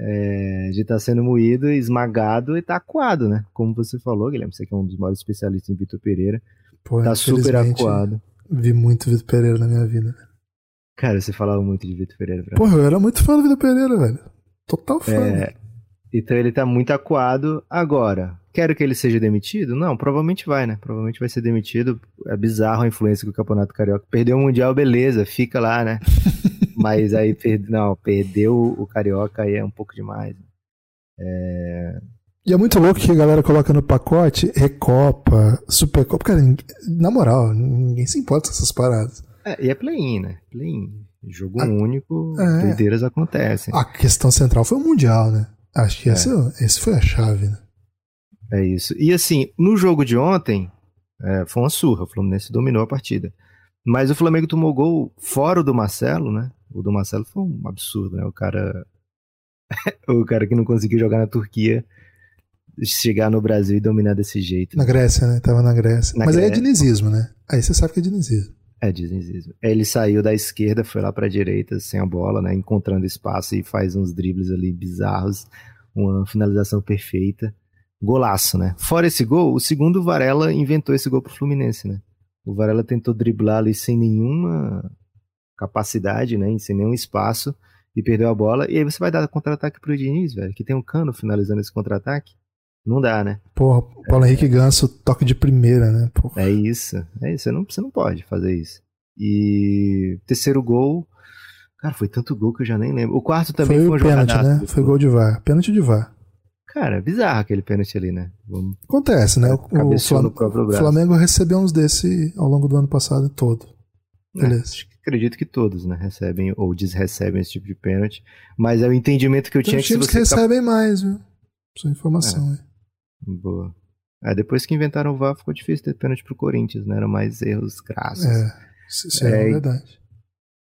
É, de estar tá sendo moído, esmagado e tá acuado, né? Como você falou, Guilherme, você que é um dos maiores especialistas em Vitor Pereira, Pô, tá super acuado. Vi muito Vitor Pereira na minha vida. Cara, você falava muito de Vitor Pereira. Pra Porra, eu era muito fã do Vitor Pereira, velho. Total fã. É, então ele tá muito acuado. Agora, quero que ele seja demitido? Não, provavelmente vai, né? Provavelmente vai ser demitido. É bizarro a influência que o Campeonato Carioca. Perdeu o Mundial, beleza, fica lá, né? Mas aí, per... não, perdeu o Carioca aí é um pouco demais. É... E é muito louco que a galera coloca no pacote Recopa, Supercopa. Cara, na moral, ninguém se importa com essas paradas. É, e é play-in, né? Play-in. Jogo a... único, é... doideiras acontecem. A questão central foi o Mundial, né? Acho que é. esse, esse foi a chave, né? É isso. E assim, no jogo de ontem, é, foi uma surra. O Fluminense dominou a partida. Mas o Flamengo tomou gol fora do Marcelo, né? O do Marcelo foi um absurdo, né? O cara. o cara que não conseguiu jogar na Turquia chegar no Brasil e dominar desse jeito. Na Grécia, né? Tava na Grécia. Na Mas Grécia. aí é dinizismo, né? Aí você sabe que é dinizismo. É dinizismo. Ele saiu da esquerda, foi lá pra direita sem a bola, né? Encontrando espaço e faz uns dribles ali bizarros. Uma finalização perfeita golaço, né? Fora esse gol, o segundo Varela inventou esse gol pro Fluminense, né? O Varela tentou driblar ali sem nenhuma capacidade, né? Sem nenhum espaço e perdeu a bola. E aí você vai dar contra-ataque pro Diniz, velho, que tem um cano finalizando esse contra-ataque. Não dá, né? Porra, Paulo é, Henrique Ganso, toque de primeira, né? Porra. É isso. É isso. Você não, você não pode fazer isso. E terceiro gol. Cara, foi tanto gol que eu já nem lembro. O quarto também foi, foi um pênalti, né? Foi gol de VAR. Pênalti de VAR. Cara, é bizarro aquele pênalti ali, né? Vamos... Acontece, né? O, o Flamengo, Flamengo recebeu uns desse ao longo do ano passado todo. É, Beleza. É, acredito que todos, né? Recebem ou desrecebem esse tipo de pênalti. Mas é o entendimento que eu Tem tinha que times que recebem mais, viu? Sua informação é. aí. Boa. É, depois que inventaram o VAR, ficou difícil ter pênalti pro Corinthians, né? Eram mais erros crassos. É, isso é, é verdade.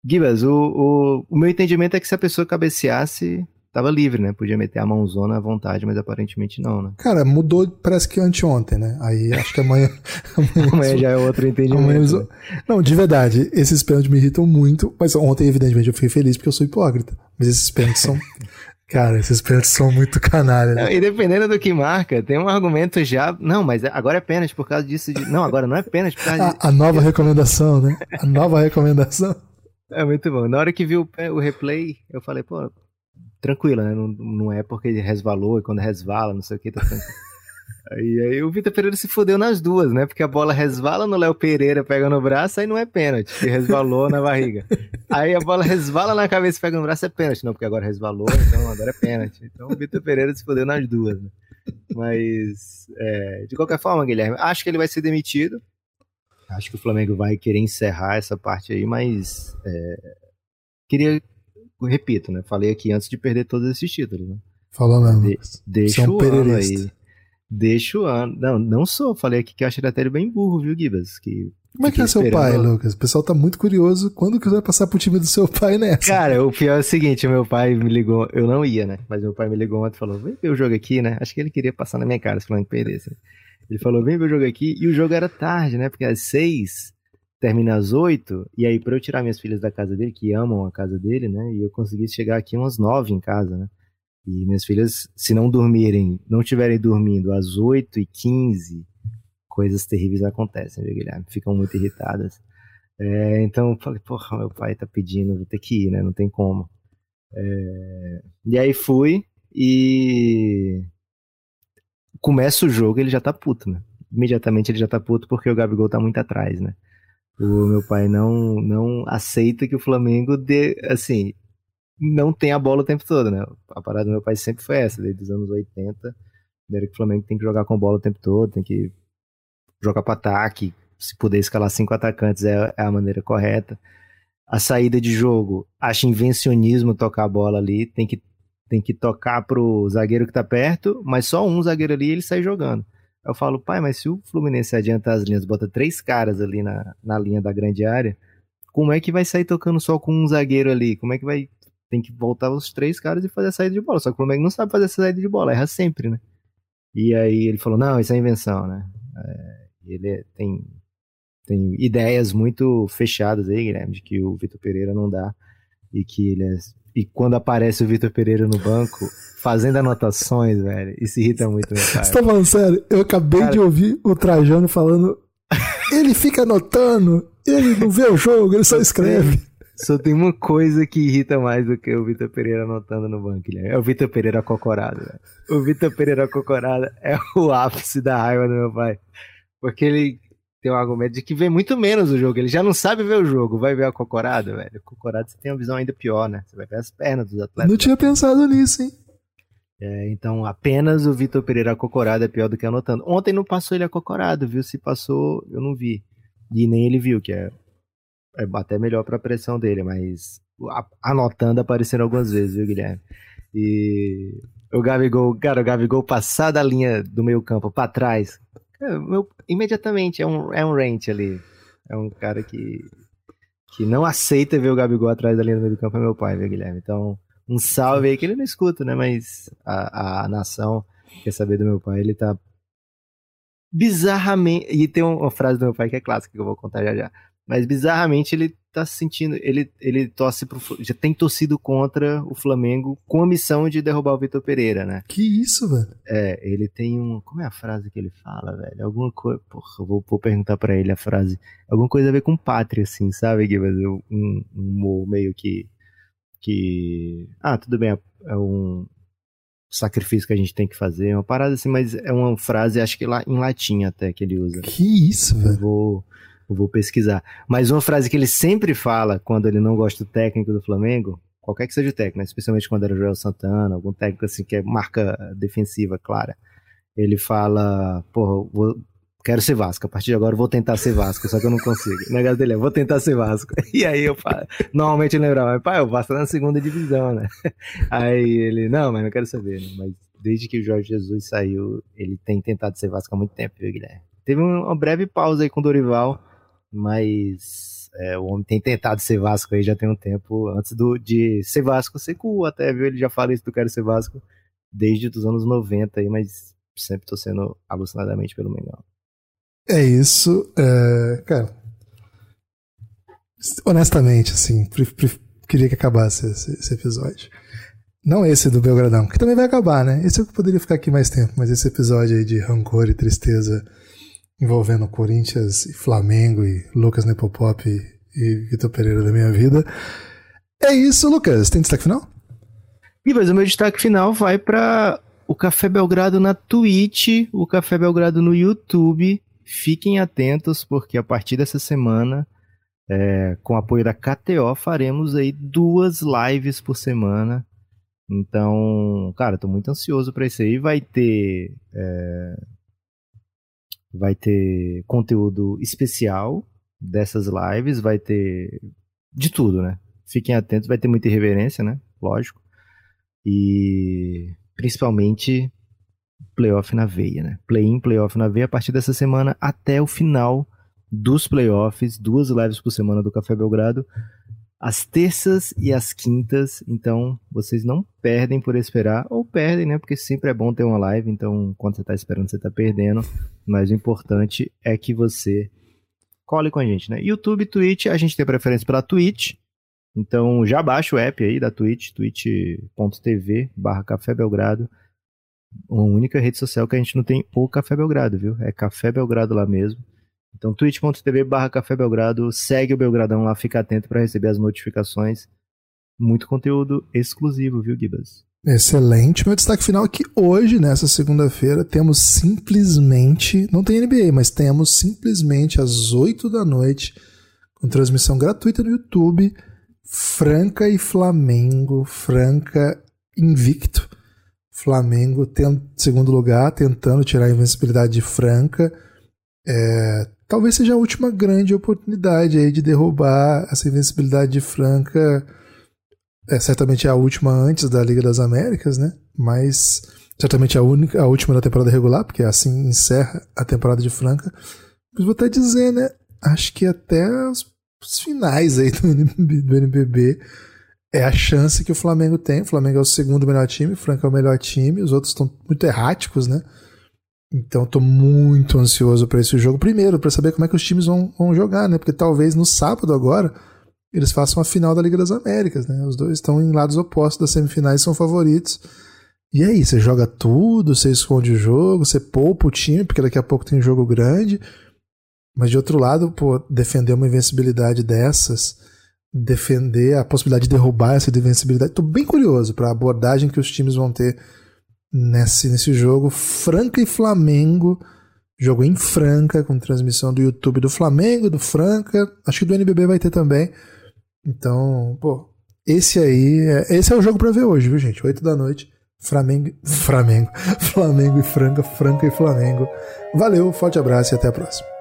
Gibas, o, o, o meu entendimento é que se a pessoa cabeceasse, tava livre, né? Podia meter a mãozona à vontade, mas aparentemente não, né? Cara, mudou parece que anteontem, né? Aí acho que amanhã. amanhã, amanhã já é outro entendimento. Eles... Né? Não, de verdade, esses pênaltis me irritam muito, mas ontem, evidentemente, eu fiquei feliz porque eu sou hipócrita. Mas esses pênaltis são. Cara, esses pênaltis são muito canalha. Né? Não, e dependendo do que marca, tem um argumento já. Não, mas agora é pênalti por causa disso. De... Não, agora não é pênalti por causa a, a nova recomendação, né? A nova recomendação. É muito bom. Na hora que vi o, o replay, eu falei, pô, tranquila, né? Não, não é porque resvalou e quando resvala, não sei o que, tá. Aí, o Vitor Pereira se fodeu nas duas, né? Porque a bola resvala no Léo Pereira, pega no braço, aí não é pênalti, que resvalou na barriga. Aí a bola resvala na cabeça pega no braço, é pênalti. Não, porque agora resvalou, então agora é pênalti. Então o Vitor Pereira se fodeu nas duas, né? Mas, é, de qualquer forma, Guilherme, acho que ele vai ser demitido. Acho que o Flamengo vai querer encerrar essa parte aí, mas é, queria repito, né? Falei aqui antes de perder todos esses títulos, né? Falou mesmo. De, deixa o ano aí. Deixa o ano. Não, não sou. Falei aqui que eu acho ele até bem burro, viu, Gibas? Que como é que é seu pai, Lucas? O pessoal tá muito curioso. Quando que você vai passar pro time do seu pai nessa? Cara, o pior é o seguinte: meu pai me ligou. Eu não ia, né? Mas meu pai me ligou ontem e falou: vem ver o jogo aqui, né? Acho que ele queria passar na minha cara se falando que perdesse. Ele falou: vem ver o jogo aqui. E o jogo era tarde, né? Porque às seis termina às oito, e aí para eu tirar minhas filhas da casa dele, que amam a casa dele, né, e eu consegui chegar aqui umas nove em casa, né, e minhas filhas, se não dormirem, não estiverem dormindo às oito e quinze, coisas terríveis acontecem, viu, Guilherme? Ficam muito irritadas. É, então eu falei, porra, meu pai tá pedindo, vou ter que ir, né, não tem como. É, e aí fui, E começa o jogo, ele já tá puto, né? Imediatamente ele já tá puto porque o Gabigol tá muito atrás, né? O meu pai não não aceita que o Flamengo dê, assim, não tem a bola o tempo todo, né? A parada do meu pai sempre foi essa, desde os anos 80, era que o Flamengo tem que jogar com bola o tempo todo, tem que jogar para ataque, se puder escalar cinco atacantes é, é, a maneira correta. A saída de jogo, acho invencionismo tocar a bola ali, tem que tem que tocar pro zagueiro que tá perto, mas só um zagueiro ali ele sai jogando. Eu falo, pai, mas se o Fluminense adianta as linhas, bota três caras ali na, na linha da grande área, como é que vai sair tocando só com um zagueiro ali? Como é que vai. Tem que voltar os três caras e fazer a saída de bola. Só que o Flamengo não sabe fazer essa saída de bola, erra sempre, né? E aí ele falou, não, isso é invenção, né? É, ele tem, tem ideias muito fechadas aí, Guilherme, de que o Vitor Pereira não dá e que ele é e quando aparece o Vitor Pereira no banco, fazendo anotações, velho, isso irrita muito meu pai. Você tá falando sério? Eu acabei Cara... de ouvir o Trajano falando. Ele fica anotando, ele não vê o jogo, ele só escreve. Só tem uma coisa que irrita mais do que o Vitor Pereira anotando no banco, né? É o Vitor Pereira cocorado, velho. O Vitor Pereira cocorado é o ápice da raiva do meu pai. Porque ele tem um argumento de que vê muito menos o jogo. Ele já não sabe ver o jogo. Vai ver a cocorada, velho. Cocorada você tem uma visão ainda pior, né? Você vai ver as pernas dos atletas. Não tinha pensado nisso, hein? É, então apenas o Vitor Pereira acocorado é pior do que anotando. Ontem não passou ele acocorado, viu? Se passou, eu não vi. E nem ele viu, que é, é até melhor pra pressão dele, mas anotando apareceram algumas vezes, viu, Guilherme? E o Gabigol, cara, o Gabigol passar da linha do meio campo para trás, é, meu, imediatamente é um, é um rant ali. É um cara que, que não aceita ver o Gabigol atrás da linha do meio do campo, é meu pai, viu, Guilherme? Então, um salve aí que ele não escuta, né? Mas a, a nação quer saber do meu pai, ele tá bizarramente. E tem uma frase do meu pai que é clássica que eu vou contar já já. Mas bizarramente ele tá se sentindo. Ele, ele torce pro. Já tem torcido contra o Flamengo com a missão de derrubar o Vitor Pereira, né? Que isso, velho? É, ele tem um. Como é a frase que ele fala, velho? Alguma coisa. Porra, eu vou, vou perguntar para ele a frase. Alguma coisa a ver com pátria, assim, sabe? Que um, um humor meio que. Que. Ah, tudo bem, é um sacrifício que a gente tem que fazer, uma parada assim, mas é uma frase, acho que lá em latim até que ele usa. Que isso, velho? Eu vou vou pesquisar. Mas uma frase que ele sempre fala quando ele não gosta do técnico do Flamengo, qualquer que seja o técnico, né? especialmente quando era o Joel Santana, algum técnico assim que é marca defensiva clara, ele fala, porra, vou, quero ser Vasco, a partir de agora eu vou tentar ser Vasco, só que eu não consigo. O negócio dele é, vou tentar ser Vasco. E aí eu falo, normalmente eu lembrava, pai, o Vasco tá na segunda divisão, né? Aí ele, não, mas não quero saber, né? Mas desde que o Jorge Jesus saiu, ele tem tentado ser Vasco há muito tempo, viu, Guilherme? Teve uma breve pausa aí com o Dorival, mas é, o homem tem tentado ser Vasco aí já tem um tempo, antes do, de ser Vasco, ser cool até, viu? Ele já fala isso do Quero Ser Vasco desde os anos 90 aí, mas sempre tô sendo alucinadamente pelo Mengão. É isso, é, cara. Honestamente, assim, queria que acabasse esse, esse, episódio. Não esse do Belgradão, que também vai acabar, né? Esse eu poderia ficar aqui mais tempo, mas esse episódio aí de rancor e tristeza envolvendo Corinthians e Flamengo e Lucas Nepopop e, Vitor Pereira da minha vida. É isso, Lucas. Tem destaque final? E mas o meu destaque final vai para o Café Belgrado na Twitch, o Café Belgrado no YouTube. Fiquem atentos, porque a partir dessa semana, é, com apoio da KTO, faremos aí duas lives por semana. Então, cara, tô muito ansioso para isso aí. Vai ter é, vai ter conteúdo especial dessas lives, vai ter de tudo, né? Fiquem atentos, vai ter muita irreverência, né? Lógico. E principalmente playoff na veia, né? Play-in, playoff na veia a partir dessa semana até o final dos playoffs, duas lives por semana do Café Belgrado às terças e às quintas, então vocês não perdem por esperar, ou perdem, né? Porque sempre é bom ter uma live, então quando você está esperando, você está perdendo. Mas o importante é que você cole com a gente, né? YouTube, Twitch, a gente tem preferência pela Twitch, então já baixa o app aí da Twitch, twitch.tv barra Café Belgrado. Uma única rede social que a gente não tem o Café Belgrado, viu? É Café Belgrado lá mesmo. Então, twitch.tv barra Café Belgrado, segue o Belgradão lá, fica atento para receber as notificações. Muito conteúdo exclusivo, viu, Gibas? Excelente. Meu destaque final é que hoje, nessa segunda-feira, temos simplesmente, não tem NBA, mas temos simplesmente às 8 da noite, com transmissão gratuita no YouTube, Franca e Flamengo, Franca invicto. Flamengo tem segundo lugar, tentando tirar a invencibilidade de Franca. É, talvez seja a última grande oportunidade aí de derrubar essa invencibilidade de Franca é certamente a última antes da Liga das Américas, né? Mas certamente a única, a última da temporada regular, porque assim encerra a temporada de Franca. Mas vou até dizer, né? Acho que até os, os finais aí do do NBB é a chance que o Flamengo tem. O Flamengo é o segundo melhor time, o Franca é o melhor time, os outros estão muito erráticos, né? Então estou muito ansioso para esse jogo. Primeiro, para saber como é que os times vão, vão jogar, né? Porque talvez no sábado agora eles façam a final da Liga das Américas, né? Os dois estão em lados opostos das semifinais, são favoritos. E aí, você joga tudo, você esconde o jogo, você poupa o time, porque daqui a pouco tem um jogo grande. Mas de outro lado, pô, defender uma invencibilidade dessas, defender a possibilidade de derrubar essa invencibilidade, tô bem curioso para a abordagem que os times vão ter nesse, nesse jogo. Franca e Flamengo, jogo em Franca, com transmissão do YouTube do Flamengo, do Franca, acho que do NBB vai ter também. Então, pô, esse aí, é, esse é o jogo para ver hoje, viu, gente? 8 da noite, Flamengo, Flamengo, Flamengo e Franca, Franca e Flamengo. Valeu, forte abraço e até a próxima.